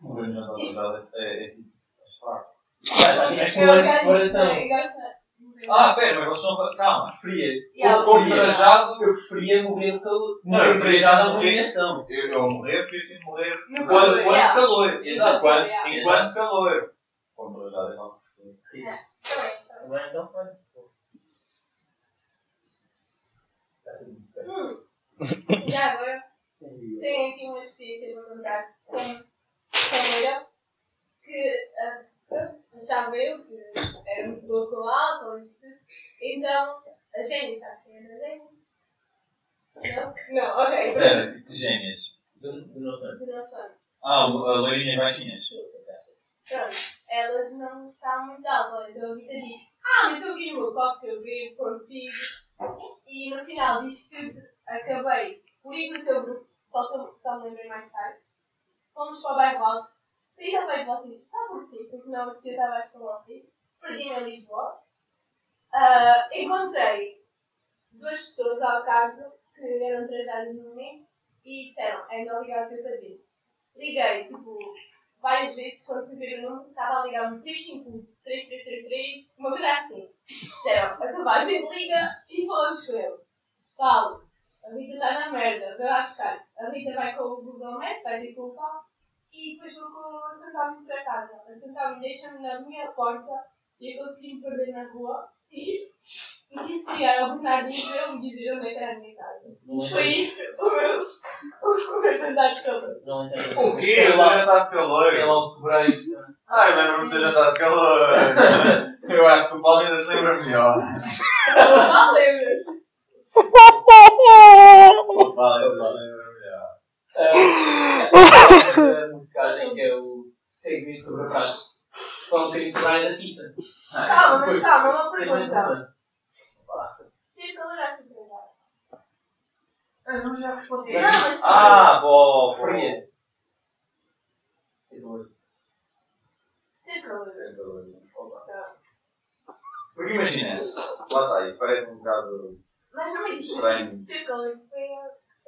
Morrer no jantar pesado é, é tipo, é fraco. Uma comparação. Eu gosto de morrer. Ah, pera, mas vocês a falar. Calma. Preferia. Yeah, Como eu preferia. trajado, Eu preferia morrer no calor. Não, eu Morrer preferia já na morrer. humilhação. eu, eu a morrer, prefiro sempre morrer enquanto, calor, enquanto yeah. calor. Exato. Enquanto, Yeah. enquanto calor. Como trajado é. Também, também. Agora então, a bem. Hum. Já agora, tenho aqui uma experiência para contar com com eu, que ah, pronto, achava eu que era muito boa com álcool e. Então, a gêmeas, acho que era gêmeas. Não? Não, ok. Espera, que gêmeas. Do, do nosso ano. De noção. Ah, a loirinha baixinhas. Sim, sim, Pronto, elas não estavam muito altas, então a Rita diz: Ah, eu estou aqui no meu copo que eu bebo consigo. E no final disto tudo, acabei por ir no teu grupo, só, só, só me lembrei mais tarde. Fomos para o bairro alto, meio de vocês, só por si, porque não apetecia estar mais com vocês. Perdi-me em Lisboa. Ah, encontrei duas pessoas ao caso que eram trajadas no momento e disseram: É melhor ligar o teu padrinho. Liguei, tipo, várias vezes quando fui ver o número, estava a ligar no 353-3333, uma coisa assim. Disseram, acabar, a gente liga e falamos com ele. Paulo, a Rita está na merda, vai lá buscar. A Rita vai com o Google Maps, vai ter com o Paulo, e depois vou assentar-me para casa. Assentar-me, deixa-me na minha porta, e eu consegui me perder na rua, e, tive que ligar ao Bernardinho para ele me dizer onde é que era a minha casa. Foi isto o meu, o meu jantar de calor. O quê? Já estava de calor. Tem lá o sobreiro. Ah, eu lembro-me de jantar de calor. Eu acho que o Paulo ainda se lembra melhor. Não lembras? O Paulo ainda se Ah, A musicagem que é o segmento sobre a praxe. Fala um da. Calma, mas calma, uma pergunta. Ser calor calor? Eu não já respondi. Ah, bom. Ser calor. Porque imagina, lá está, isso parece um bocado. Mas não é isso. Estranho. Ser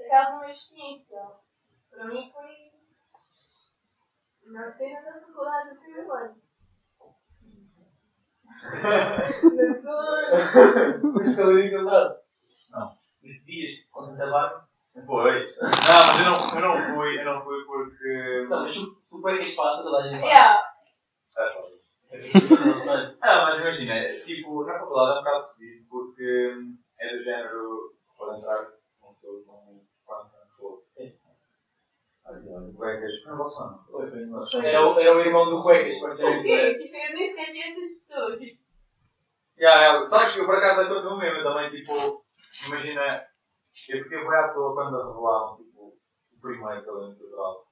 aquela uma experiência. Para mim foi. Na cena da faculdade do primeiro ano. Que eu digo verdade. Não. Os dias, quando trabalho. Pois. Não, mas eu não, eu não fui, eu não fui porque. Não, mas su- super que espaço toda a gente. Yeah. Ah, mas imagina, tipo, na faculdade é um bocado fodido porque é do género. Pode entrar com pessoas com quantos anos for. Cuecas, não não. Era, o- era o irmão do Cuecas, O ser. quê? Tipo, eu nem sabia das pessoas. Tipo, Yeah, yeah. Sabes que eu por acaso aconteceu mesmo, eu também, tipo, imagina, eu porque eu fui à toa quando revelaram, tipo, o primeiro talento cultural.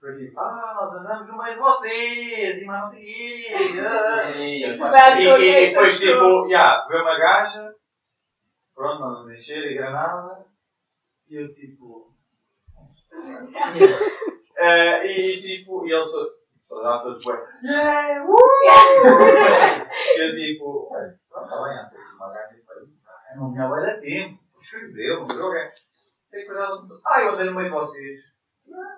Foi tipo, ah, nós andamos no meio de vocês, e mais não sei o quê. ah." E- E, Vai, e, e depois, tipo, yeah, veio uma gaja, pronto, nós vamos encher e granada, e eu, tipo, eh, e tipo, e ele todo, saudade todo bué, yeah, uh! Eu tipo, ué, pronto, está bem, há uma gaja e falei, ah, não tinha bué de tempo, escreveu, mas eu tem cuidado, ah, eu andei no meio de vocês.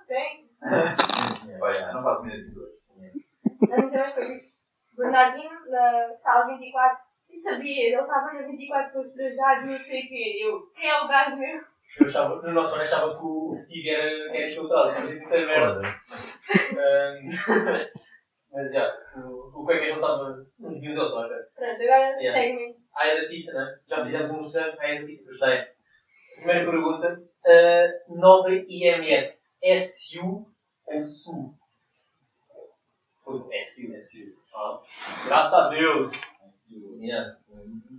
tem. Olha, não faço mesmo de dois. A. Bernardino, na sala 24, E sabia, ele estava na 24 para estrajar, não sei o quê. Eu, quem é o gajo mesmo? Eu achava, no nosso ano achava que o Steve era, que era chutado, fazia muita merda. Mas já, o, que é que não estava no nível deles, olha. Pronto, agora segue-me. A é da pizza, né? Já fizemos um mostrando a é da pizza, gostei. Primeira pergunta. Uh, nova IMS. SU ou SU? Foi SU, SU. Ah, graças a Deus. Yeah.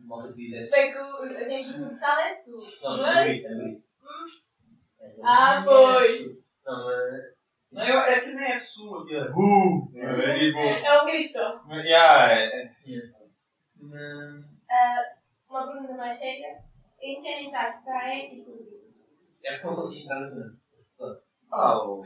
Malta que diz bem que o- a gente começar é sul. Não, não é Mas. é. Ah, pois. Não, mas... Não, eu, é que nem é sua, que é. Uh! É tipo. É um grito só. Yeah, é. Hum, Ah, uma pergunta mais séria. Em quem entraste praia e porquê? É porque não consigo entrar no final. Ah, o.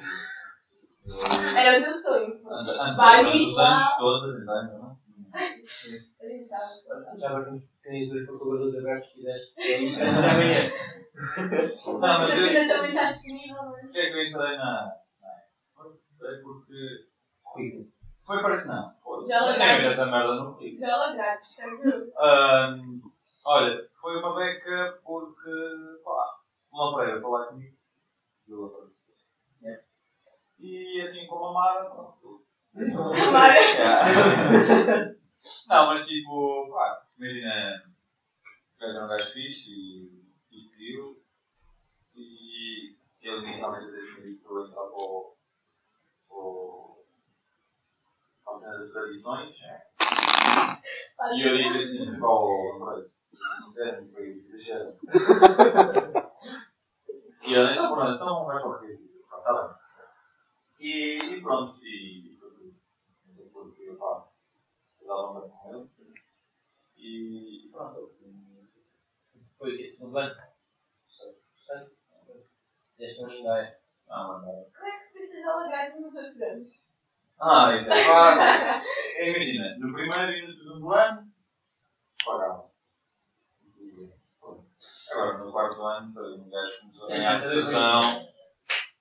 Era o teu sonho. Antes antes Vai, dos anos vai. todos, não A gente sabe. Já agora tens dois jogadores abertos, se quiseres. É isso, é. Não, mas eu. também está disponível. Por que é que eu entrei na. É porque. Currículo. Foi para que não. Já vi essa merda no currículo. Já sabe? Ahm, olha, foi uma beca porque. pá, Lula Pereira falar comigo. Lula Pereira. Yeah. E assim como a Mara, pronto. Yeah. Não, mas tipo, pá, imagina. O gajo era um gajo fixe e. e pediu. E ele inicialmente me disse para eu entrar para o. para a cena das tradições. E eu disse assim, para o André, não foi exagero. E ele, então pronto, então vai para o quê? Pronto, tá bem. E pronto, e eu eu dava bem com ele. E pronto, Foi o quê? Segundo ano? Deste um ainda é. ah, mano. Como é que se fez a lagartos nos outros anos? Ah, isso é fácil. Imagina, no primeiro e no segundo ano, pagava. Agora, no quarto ano, um gajo começou a ganhar eu- situação.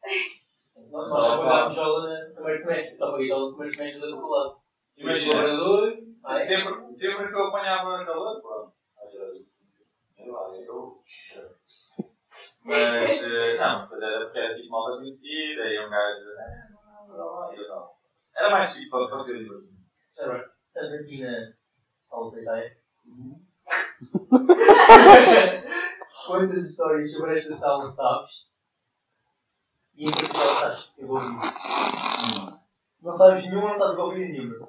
Nós pagámos aula no primeiro semestre, só paguei aula no primeiro semestre da faculdade. Imagina, Se- Sempre, sempre que eu apanhava calor, pronto. Lá, eu- Mas, eh, não, mas era porque era tipo malta conhecida e um gajo. eh, não, não, eu não. Era mais tipo para divertido. Agora, estamos aqui na sala da ideia. Quantas histórias sobre esta sala sabes? E em particular estás envolvido? Não sabes nenhuma, não estás envolvido em nenhuma.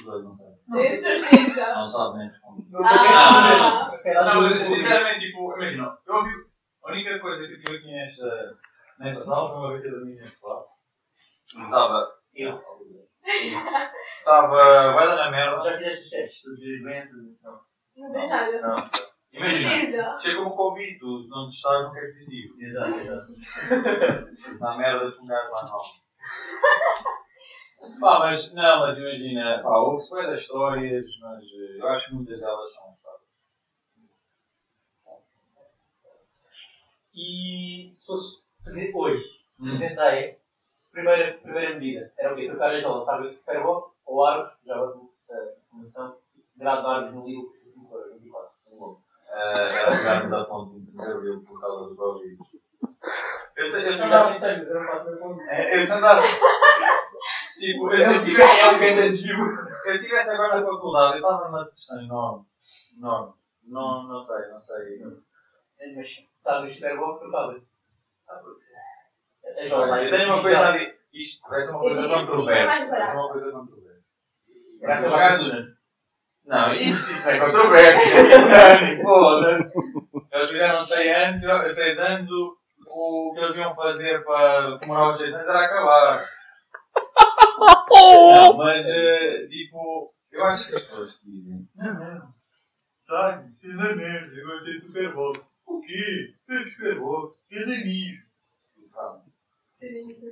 Os dois não sabem. Tenho certeza. Não nem responder. Não Ah. queres responder. Não, mas sinceramente, tipo, imagina, eu ouvi. A única coisa que eu aqui nesta, nesta sala foi uma vez que eu dormi neste quarto. Estava. Eu. Estava. Vai dar na merda. Já fizeste os testes, todos os doenças? Não. Não tens nada. Não. Imagina. Chega como Covid, tu não testar não quer positivo. Exato, exato. Na merda de um gajo lá não. Pá, mas não, mas imagina, pá, houve bué das histórias, mas eh, eu acho que muitas delas são histórias. E se fosse fazer hoje, Hum. apresentei, primeira, primeira medida, era o quê? Trocar as aulas, sabes, de ferro ou árvores, já vai a informação, grado de árvores no livro por 5 euros, 24, um bom. Eh, Era jogar da ponte de abril por causa do Covid. Eu sei, eu Eu sei, não sei, mas eu não faço meu ponto. É, eu sentava. Tipo, eu, eu, tive, É um grande desvio. eu tivesse agora na faculdade, eu estava numa depressão enorme. Enorme. Não, não sei, não sei. Mas sabes, ferro trocava. É Olha, jovem. eu tenho uma coisa a dizer. Isto vai ser uma coisa é controversa. mais Vai ser barato. uma coisa controversa. Para acabar tudo. Não, isso, isso é controverso. É foda-se. Eles fizeram 6 anos, 6 anos, o, o que eles iam fazer para comemorar os 6 anos era acabar. Não, mas, eh, tipo, eu acho que as pessoas dizem, não, não, sabe, fiz a merda, eu gostei de Super Bowl. O quê? Fez Super Bowl, fez amigos.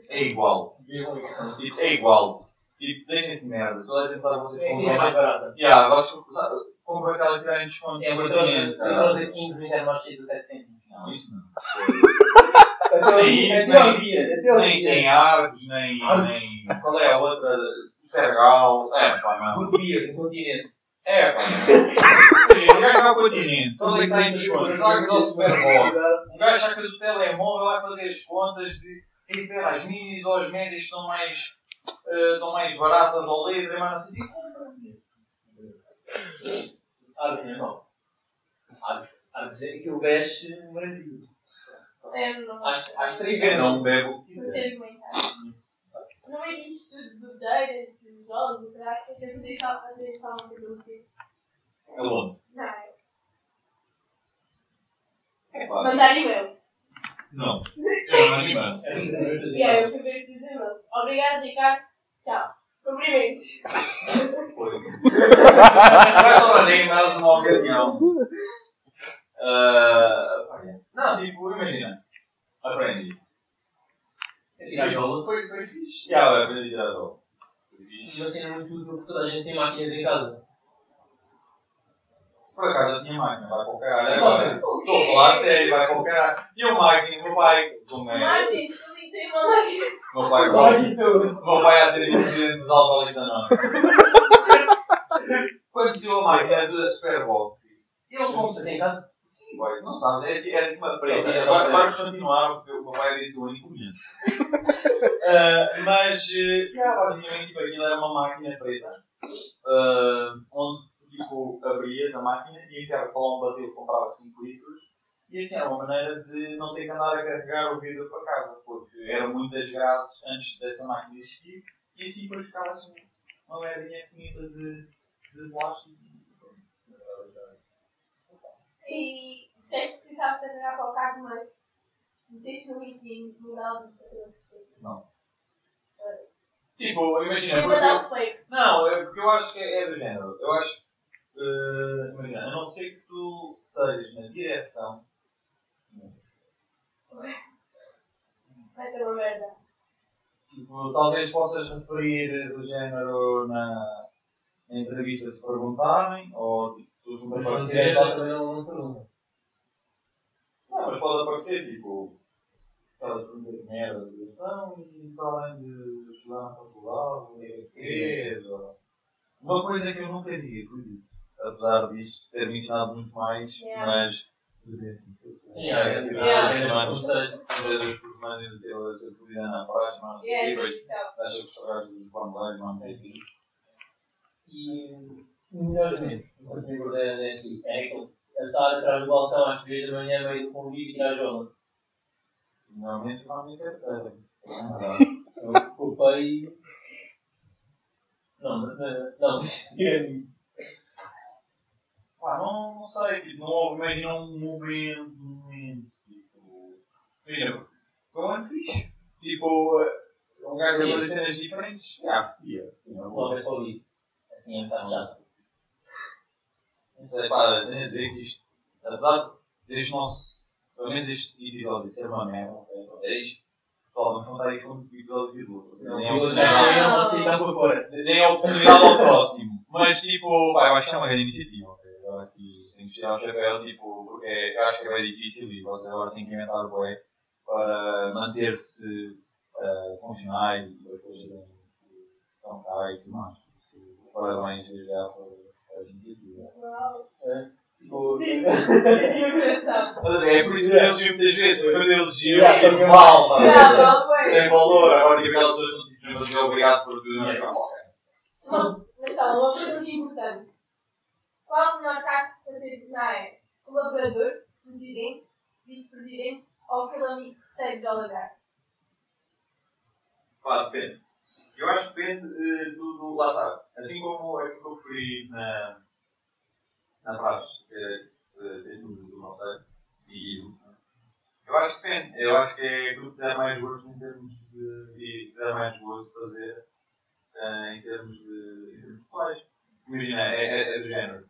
É igual. É igual. Tipo, deixem-se de merda. Toda a gente sabe vocês É compram mais barata. Yeah, vocês sabe, compram aquela que tirarem desconto. É uma por troça 500, uma cara. troça 15 no internet cheio de 7 cêntimos. Não, isso não. Nem isso, nem- ao Nem, dia. nem árvores, nem, nem. Qual é a outra? Sergal. É, pá, não. No continente. É, pá. Um gajo vai ao continente, quando é que está em descontos? Largas ao Superbowl. Um gajo saca do telemóvel, vai fazer as contas de. Pera, as minis ou as médias estão mais. eh, estão mais baratas ao litro, mas não sei. E compra. Árvore não. Árvore. Árvore é aquilo veste maravilhoso. É, não. Às, às três Quem não bebe o que Não quiser. sei argumentar. Tudo de bebedeiras, de jogos, e caralho, eu sempre deixava fazer só uma tipo. É longe. Não, é. É. Mandar e-mails. Não. Eu não animando. É. E aí eu escrever esses e-mails. Obrigado, Ricardo. Tchau. Cumprimentos. Foi. Vai só mandei e-mails numa ocasião. Ah, não, tipo, imagina. Aprendi. Tirar jogo. Foi, foi fixe. Já, eu aprendi a tirar jogo. E muito porque toda a gente tem máquinas em casa. Por acaso eu tinha máquina, vai o assim. O Estou a falar a sério, vai para o caralho. Tinha uma máquina, meu pai, como é? Mas, gente, se eu nem tenho uma máquina. Meu pai, Pode isso. meu pai a ser presidente dos alcoólicos anónimos. Quando se a máquina da Superbox, ele como Você tem em casa? Sim, boy, não sabes, era, era tipo uma preta. Sim, Agora, é. agora vamos continuar, porque o meu pai disse o único conheço. Ah, mas, uh, yeah, basicamente, tipo, aquilo era uma máquina preta, ah, onde, tipo, abrias a máquina e enfiava para lá um barril, comprava 5 litros, e assim era uma maneira de não ter que andar a carregar o vidro para casa, porque eram muitas grades antes dessa máquina existir, e assim depois ficava assim uma merdinha finita de, de plástico. E disseste que estavas a o carro, mas meteste no LinkedIn, mudar o Tipo, imagina, Eu vou porque- dar o fake. Não, é porque eu acho que é do género. Eu acho eh, imagina, a não ser que tu estejas na direção. Vai ser uma merda. Tipo, talvez possas referir do género na, na entrevista se perguntarem, ou tipo, tu me Mas se aparecer. lá também não pergunta. Não, mas pode aparecer, tipo. Aquelas perguntas de merda, de então, e para além de estudar na faculdade, o que é que Uma coisa que eu nunca diria. Apesar disto ter me ensinado muito mais, Yeah. mas. dizer assim, Sim, é. tipo, é, É, mano, conselho. vezes por semana de na praia, mano, E aí, e depois achas que os trabalhos dos bandeiros, mano, é isso. E melhores amigos, enquanto me engordei é assim, é aquele a estar atrás do balcão às 3 da manhã, meio do convívio e tirar jogo. Normalmente, normalmente é pedra. Eu culpei. Não, não, não, não, isso. Pá, não, não sei, tipo, não houve, imagina um momento, um momento, tipo, imagina, foi um ano fixe. Tipo, eh, um gajo a fazer cenas diferentes, já, ia. Só vez só vi. Assim é bocado chato. Não sei, pá, tenho a dizer que isto, apesar deste nosso, pelo menos este episódio ser uma merda, é isto, pessoal, vamos contar isto como episódio de luta. Nem é por a oportunidade ao próximo. Mas, tipo, pá, eu acho que é uma grande iniciativa. ok? Eu que tem que tirar o chapéu, tipo, porque eu acho que é bem difícil e vocês agora têm que inventar o bué para manter-se uh, funcional e depois coisas estão cá e tudo mais. Parabéns já para as iniciativas. Uau. Tipo, Sim. É por isso que eu elogio muitas vezes, quando eu elogio, eu também mal, não. Tem valor, agora que aquelas pessoas não te dizem, mas obrigado por tudo. Mas. Uma- Mas calma, uma pergunta importante. Qual o melhor cargo para ter na área? Colaborador, presidente, vice-presidente ou aquele amigo que recebe de alagar? Pá, depende. Eu acho que depende eh, do, do. Lá está. Assim como aquilo que eu referi na. na praxe, ser eh, desse do conselho e do. Eu acho que depende. Eu acho que é aquilo que dá mais gosto em termos de. e dá mais gosto de fazer eh, em termos de. em termos pessoais. Imagina, é, é, é do género.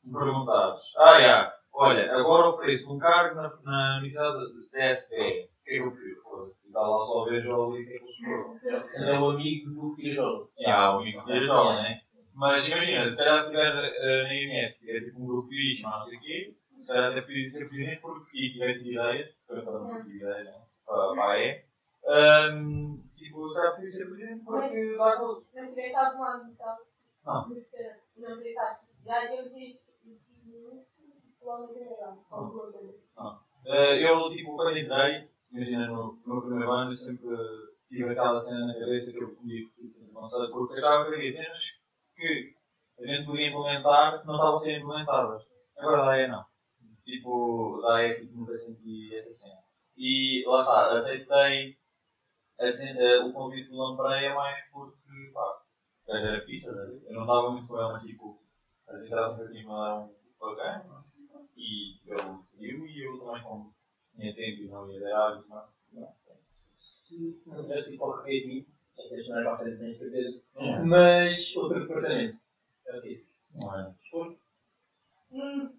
Se me perguntares, ah, já, olha, agora ofereço um cargo na, na Universidade da DSP. O que é que eu fiz? Foda-se. Dá lá só vejo ali o que é que é o amigo do que jogo. Yeah, o amigo de joga, né? Mas imagina, se calhar se estiver eh, na IMS, tiver tipo um grupo fixe, mas não sei o quê, se calhar até podia ser presidente porque e tiver tido ideias, porque eu não tive ideias, né? Para para a E. Tipo, se calhar podia ser presidente porque dá gosto. Mas tiveste alguma ambição Não. de ser, não pensaste Já eu disse isso logo no geral. Eh, eu, tipo, quando entrei, imagina, no, no primeiro ano, eu sempre tive aquela cena na cabeça que eu podia ser avançada, porque achava que havia cenas que a gente podia implementar que não estavam ser implementadas. Agora, daí não. Tipo, daí tipo, nunca senti essa cena. E lá está, aceitei a cena, eh, o convite do Lampreia mais porque, pá, era ficha, né? eu não estava muito com ela, mas tipo, as entradas aqui me deram bacana. E ele pediu e eu também, como tinha tempo e não ia dar água, não. não. Se não tivesse ido para o Correio de mim, já sei chamar bastante sem certeza. Mas outro departamento. É o quê? Não é? Desporto? Hum,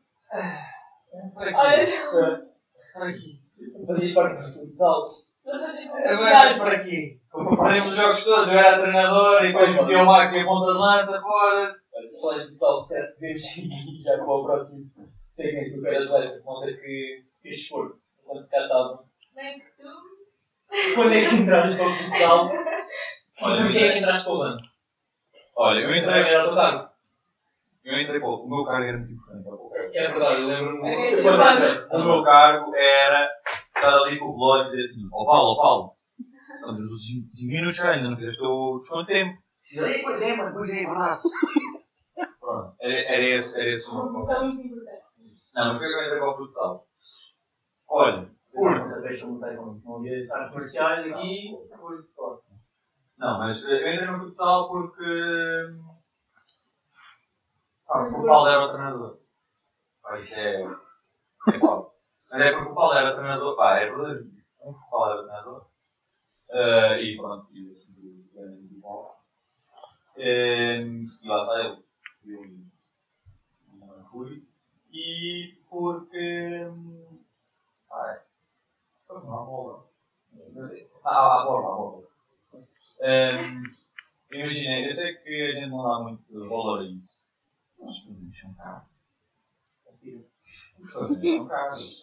Para aqui. olha, Para aqui. Fazia parte do futsal. É, mas para aqui. Perdemos os jogos todos, eu era treinador e depois meti o Max em ponta de lança, foda-se. Olha, falei de futsal sete vezes e já com o próximo segmento do Quero Atleta. Malta que fez desporto. Enquanto cá estava. Bem que tu. Quando é que entraste para o futsal? Olha, eu Porquê é que entrei, entraste para o lance? olha, eu Entrei entrei, era o teu cargo. eu entrei para o o meu cargo era muito diferente. para o cargo. É verdade, eu lembro-me. É, eu quando é, entrei. O meu cargo era estar ali com o relógio e dizer assim: Ó Paulo, ó Paulo, estamos nos últimos 5 minutos, cara, ainda não fizeste o desconto de tempo. Ei, Pois é, mano, pois é, é verdade. Pronto, era, era esse, era esse o meu Uma papel. importante. Não, mas porquê que eu entrei para o futsal? Olha, Porque deixa-me mudar com não havia artes marciais aqui, depois. Não, mas eh, eu entrei no futsal porque. Ah, porque o Paulo era o treinador. Pá, isso é. É Paulo. Mas é porque o Paulo era treinador. Pá, é verdade. O Paulo era treinador. Eh, e pronto, e sempre ganhei do Paulo. Eh, E lá está eu. Eu o Rui. E porque. Ah, é. Lá, bola. Ah, a bola, a bola. Ehm, Imagina, eu sei que a gente não dá muito valor a isso. Mas os produtos são caros. Os produtos são caros.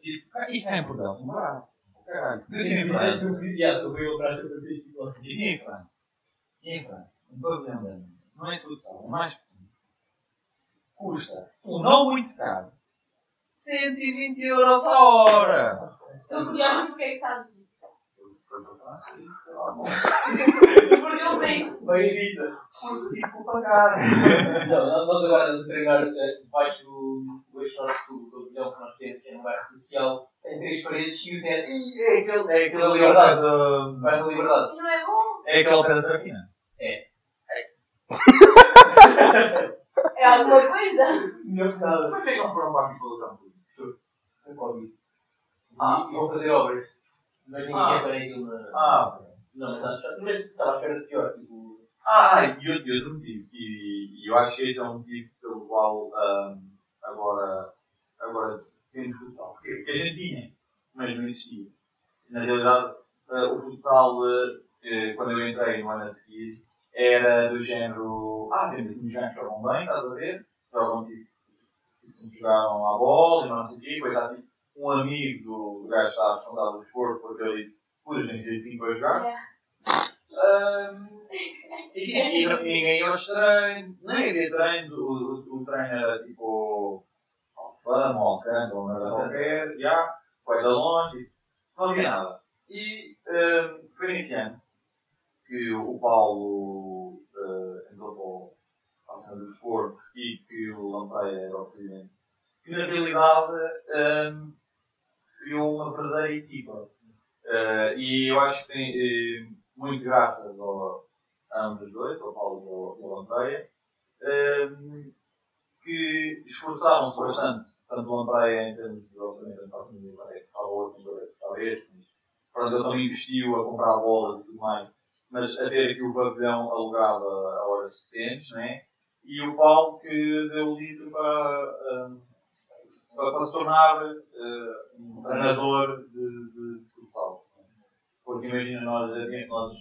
Tipo, e em Portugal são baratos. Caralho. E em França? Tua festival. E em França? E em França? Um pavilhão. Não é futsal, é mais pequeno. Custa, não muito caro, 120 euros a hora. Curiosa porque é que sabes disso. Porque Porque eu penso. Bem-vinda. tipo pagar. Não, nós agora andamos a treinar debaixo do do eixo norte-sul, do pavilhão que nós temos, que é um bairro social, tem três paredes e o teto. É aquele, é aquele Da liberdade. Bairro da Liberdade. Não é bom? É aquele pé da Serafina. É alguma coisa? Não sei nada. Mas tem que comprar um barco pelo campo. Ah. E vão fazer obras. Mas ninguém Ah. quer para aquilo na. Ah. Não, mas acho- mas estava à espera de pior. Tipo. Ah, e outro, e outro motivo. E, e eu acho que este é um motivo pelo qual ahm, agora, agora temos futsal. Porque, porque a gente tinha, mas não existia. Na realidade, ah, o futsal, eh, quando eu entrei no ano a seguir, era do género. Ah, temos aqui uns gajos que jogam bem, estás a ver? Jogam tipo. tipo, jogaram à bola e não sei o quê. Há tipo um amigo do, gajo que está responsável do desporto, porque ele pôs a gente assim para jogar. É. Ahm, e, e, e ninguém ia aos treinos, nem havia treino, o, o, o treino era tipo Alfama, ou Alcântara, ou nada qualquer, já, foi de longe, não havia nada. E ahm, foi nesse ano que o Paulo ah, entrou para o Senhor do Desporto e que o Lampreia era o presidente. E na realidade se criou uma verdadeira equipa. Ah, e eu acho que tem, eh, muito graças ao, a ambos os dois, ao Paulo e ao, Lampreia, ehm, que esforçaram-se bastante, tanto o Lampreia em termos de orçamento, para o Lampreia, outro, talvez, pronto, ele também investiu a comprar bolas e tudo mais, mas a ter aqui o pavilhão alugado a, horas decentes, né? E o Paulo que deu o livro para, ehm, para, para se tornar eh, um treinador de, de, de futsal. Porque imagina, nós, nós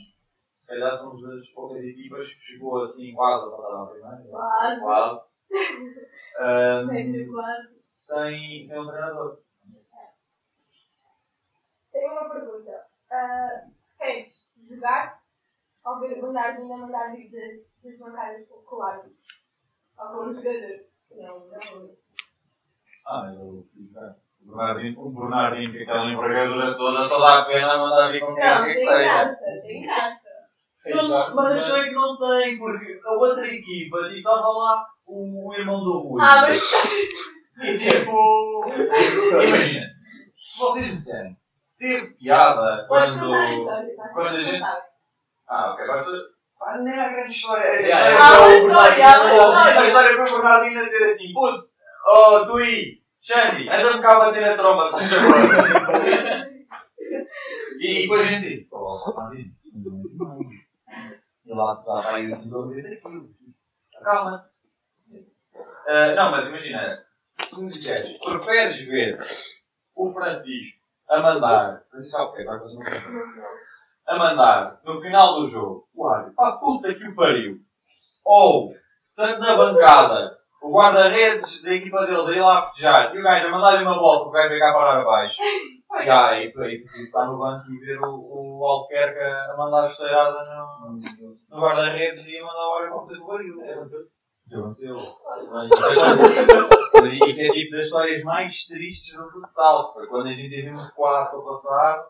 se calhar somos das poucas equipas que chegou assim quase a passar na primeira. Quase. Quase. Sempre quase. sem, sem um treinador. Tenho uma pergunta. Ah, queres jogar ou ver o Bernardino a mandar vir das, das bancadas populares? Só como jogador. Não, não. Ah, mas o o Bernardino, o Bernardino que aquela envergadura toda, só dá a pena mandar vir com quem Não, quer que tem seja. graça, tem graça. Jogar, Não, mas a é que não tem, porque a outra equipa, tipo, estava lá o, o irmão do Rui. Ah, mas. E tipo. Imagina, se vocês me disserem, teve piada quando. contar a história, tá? quando a gente- Não sabe. Ah, ok, agora tu. Pá, nem é a grande história. A Yeah, história Ah, uma o história, há uma Bernardino- A história. história foi o Bernardino a dizer assim: puto, oh, tu aí, Xandi, anda-me cá a bater a tromba, se faz favor. E depois a gente assim: oh, Bernardino, e lá está a ir assim, estou a ver aquilo. Calma. Ah, não, mas imagina, se me disseres, preferes ver o Francisco a mandar. Francisco, ok, vai fazer a mandar no final do jogo o árbitro, pá, puta que o pariu. Ou, tanto na bancada, o guarda-redes da equipa deles a ir lá a festejar e o gajo a mandar-lhe uma bola, o gajo a cá parar abaixo. Já, aí, aí, está no banco e ver o, o Albuquerque a mandar a esteirada no, no guarda-redes e a mandar o árbitro para o puta que o pariu. Isso aconteceu. Mas isso é tipo das histórias mais tristes do futsal. Foi quando a gente teve um quase para passar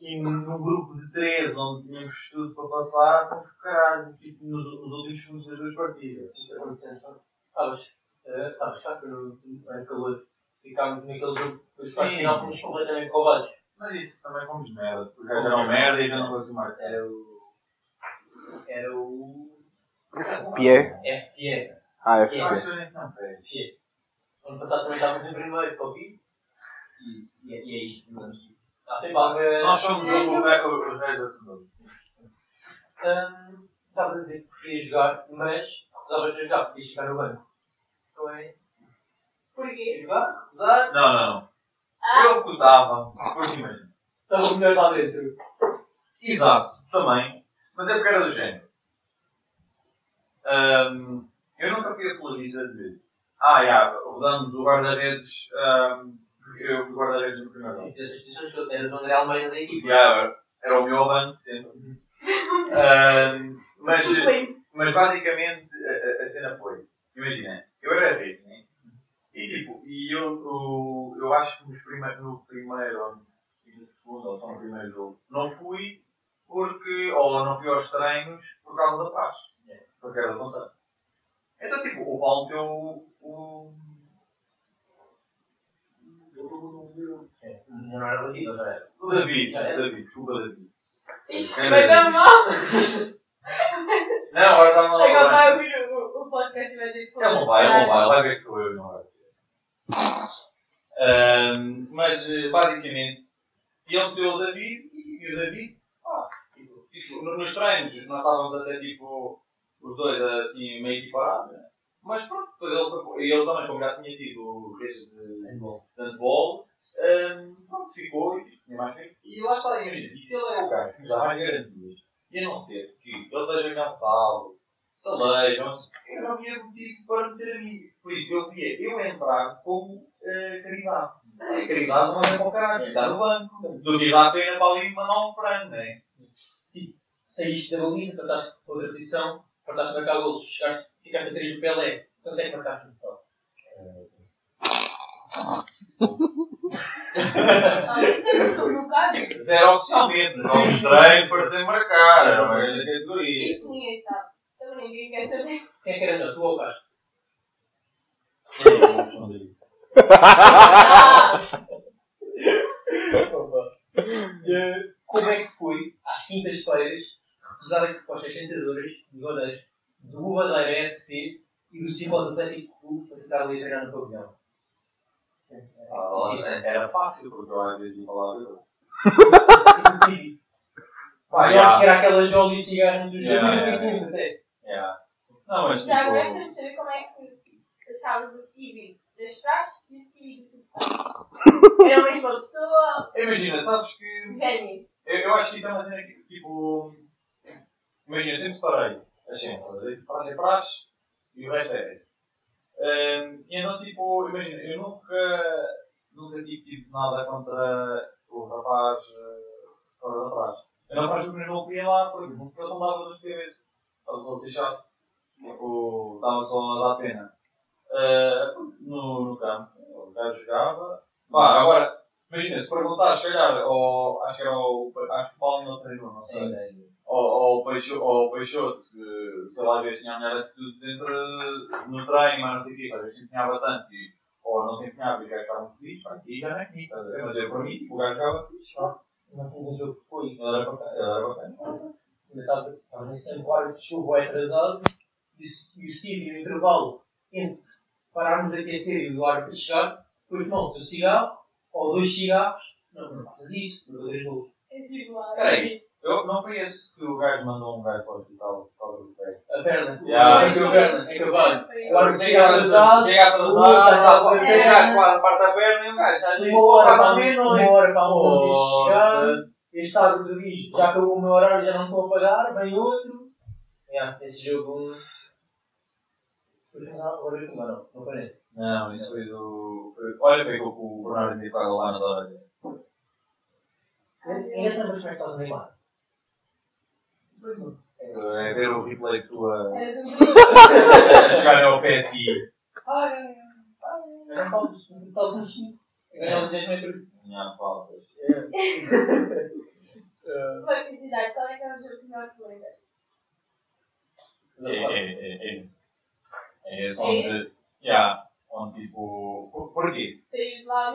e num grupo de três onde tínhamos tudo para passar, fomos caralho, tipo, nos, nos últimos segundos das duas partidas. Eh, estavas cá que no no calor ficámos naquele jogo, a final fomos completamente roubados. Mas isso também fomos merda, porque eram merda e já não conseguimos marcar. Era o. Era o. Pierre? FPE. Ah, é que a. FPE. Ano passado também estávamos em primeiro, Copi. E, e, é- e é isto. portanto, Há sempre algo. Nós somos os reis da segunda. Estava a dizer que preferia jogar, mas podias ficar no banco. Não é? Porquê? Não, não. Ah, Eu recusava, porque imagina. estava melhor lá dentro. Exato, também. Mas é porque era do género. Ahm, eu nunca fui apologista de. Ah, já, rodamos o guarda-redes. porque eu fui guarda-redes no primeiro ano. As instituições era o André Almeida da equipa. Já, era o meu banco sempre. Ahm, mas, Foi. Mas basicamente a, a- cena foi. Imagina, eu era rede, né? E tipo, e eu, eu, eu acho que nos prime no primeiro e no segundo, ou só no primeiro jogo, não fui porque, ou não fui aos treinos por causa da paz. Porque era da vontade. Então, tipo, o Paulo meteu o. o Não era bandido, não era? o David, o David, desculpa, David. Isto vai dar mal. Não, agora está mal. Agora vai ouvir o, o podcast e vai dizer que Ele não vai, ele não vai, ele vai ver que sou eu, não vai. Ahm, mas eh, basicamente, ele meteu o David e o David, ah, tipo, tipo, no- nos treinos nós estávamos até tipo os dois assim meio equiparados, né? mas pronto, depois ele, foi, e ele também, como já tinha sido o rei de Handball. de handball, um, pronto, ficou e tinha mais tempo. E lá está, imagina, e se ele é o gajo que dá mais garantias, e a não ser que ele esteja cansado, salejo, eu não havia motivo para meter a mim. Por isso eu via eu entrar como eh, caridade. A caridade não é para o caralho, está no banco. Do que dá a pena para ali mandar um frango, não é? Saíste da baliza, passaste para outra posição, fartaste de marcar golos, chegaste, ficaste a 3 do Pelé. Quanto é que marcaste no total? Era oficialmente, mas não estranho para sem marcar, era uma grande categoria. Isso ninguém sabe. Também ninguém quer saber. Quem é que era melhor, tu ou o Castro? E aí, vamos responder. Ah, Eh, Como é que foi, às quintas-feiras, recusar a propostas tentadoras dos olheiros do Madeira FC e do Ciclos Atlético Clube para tentar ali treinar no pavilhão? Ah, Era fácil, porque eu às vezes ia E. Pá, Já já. que era aquela jola e cigarros dos Yeah, dois, yeah, cima até. Yeah. Não, mas já agora tipo. queremos saber como é que achavas o Stevie das praxes e o Stevie do futsal. Era a mesma pessoa, Imagina, sabes que. gênio. Eu, eu acho que isso é uma cena que, tipo. Imagina, sempre separei as cenas. Praxe é praxe e o resto é. Um, e então, tipo, imagina, eu nunca. Nunca tive, tive nada contra o rapaz eh, fora da praxe. Eu não faço que não queria lá porque porque ele não dava nos TVs. Estava todo chato. Tipo, estava só a dar pena. Eh, no, no campo, o gajo jogava. Pá, agora, imagina, se perguntares, se calhar, ou, acho que era o, acho que o Paulo não treinou, não sei. Ou, o Peixoto, ou o Peixoto, que sei lá, às vezes tinha a melhor atitude dentro no treino, mas não sei o quê, às vezes empenhava tanto, e, ou não se empenhava e o gajo ficava muito feliz, pá, e já não é comigo, estás a ver? Mas eu, para mim, tipo, o gajo ficava feliz, pá. Não tinha um jogo que foi. Ele era bacana, ele era bacana. Ainda estava, estava nem sempre o árbitro chegou bem atrasado e, o- e o Steve, no intervalo, entre pararmos a aquecer e o árbitro chegar, pôs mãos o cigarro, ou dois cigarros, não, não faças isso, por dois gols. É lá. Peraí. Eu, não foi esse que o gajo mandou um gajo para o hospital por causa do pé. A perna, Yeah. é que a perna, é que a. O árbitro chega atrasado, Chega atrasado, Puta, tá, tá, o é. gajo para- parte a perna e o gajo sai de uma hora casa à meia-noite. uma hora para a Oh, Deus. este árbitro diz, já acabou o meu horário, já não estou a pagar, vem outro. Yeah, esse jogo... Depois não, agora não, não parece. Não, isso foi do. Olha, foi com o Bernardo me paga lá na Dora. Ainda estamos como é que estás É ver o replay que tu a, Eras um a chegar ao pé de ti. Ai, não falo de salsichinho. Ganhamos 10 metros. Minha faltas. Uma curiosidade, qual é que é o jogo que melhor te lembras? É, é, é, é. É esse onde. Yeah, onde tipo. por- Porquê? Sair de lá.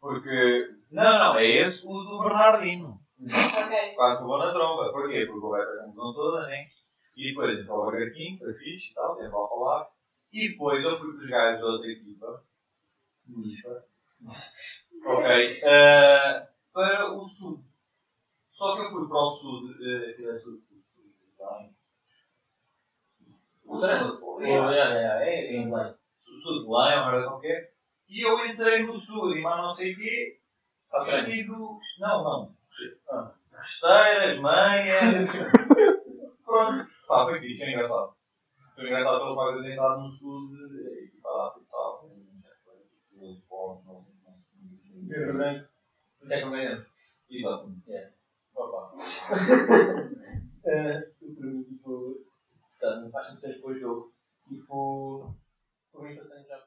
Porque. Não, não, é esse o do Bernardino. Ok. Quase vou na tromba. Porquê? Porque o gajo a confusão toda, né? E depois então o Burger King, foi fixe e tal, tempo a falar. E depois eu fui com os gajos da outra equipa. Lispa. Ok. eh, para o sul. Só que eu fui para o sul. eh, aquilo é sul. O sul. yeah. É, é, é, O sul de é uma hora qualquer. E eu entrei no sul e mais não sei o quê. Vestido. Não, não. Resteiras, manhas. Pronto. Pá, foi fixe, era engraçado. Foi engraçado pelo facto de entrar no sul e pá, sabe? Os bons, não. Até que não ganhamos. Exato. É. Opa. Eu para mim, tipo. Portanto, faz-me ser depois do jogo. Tipo. Por mim, passando já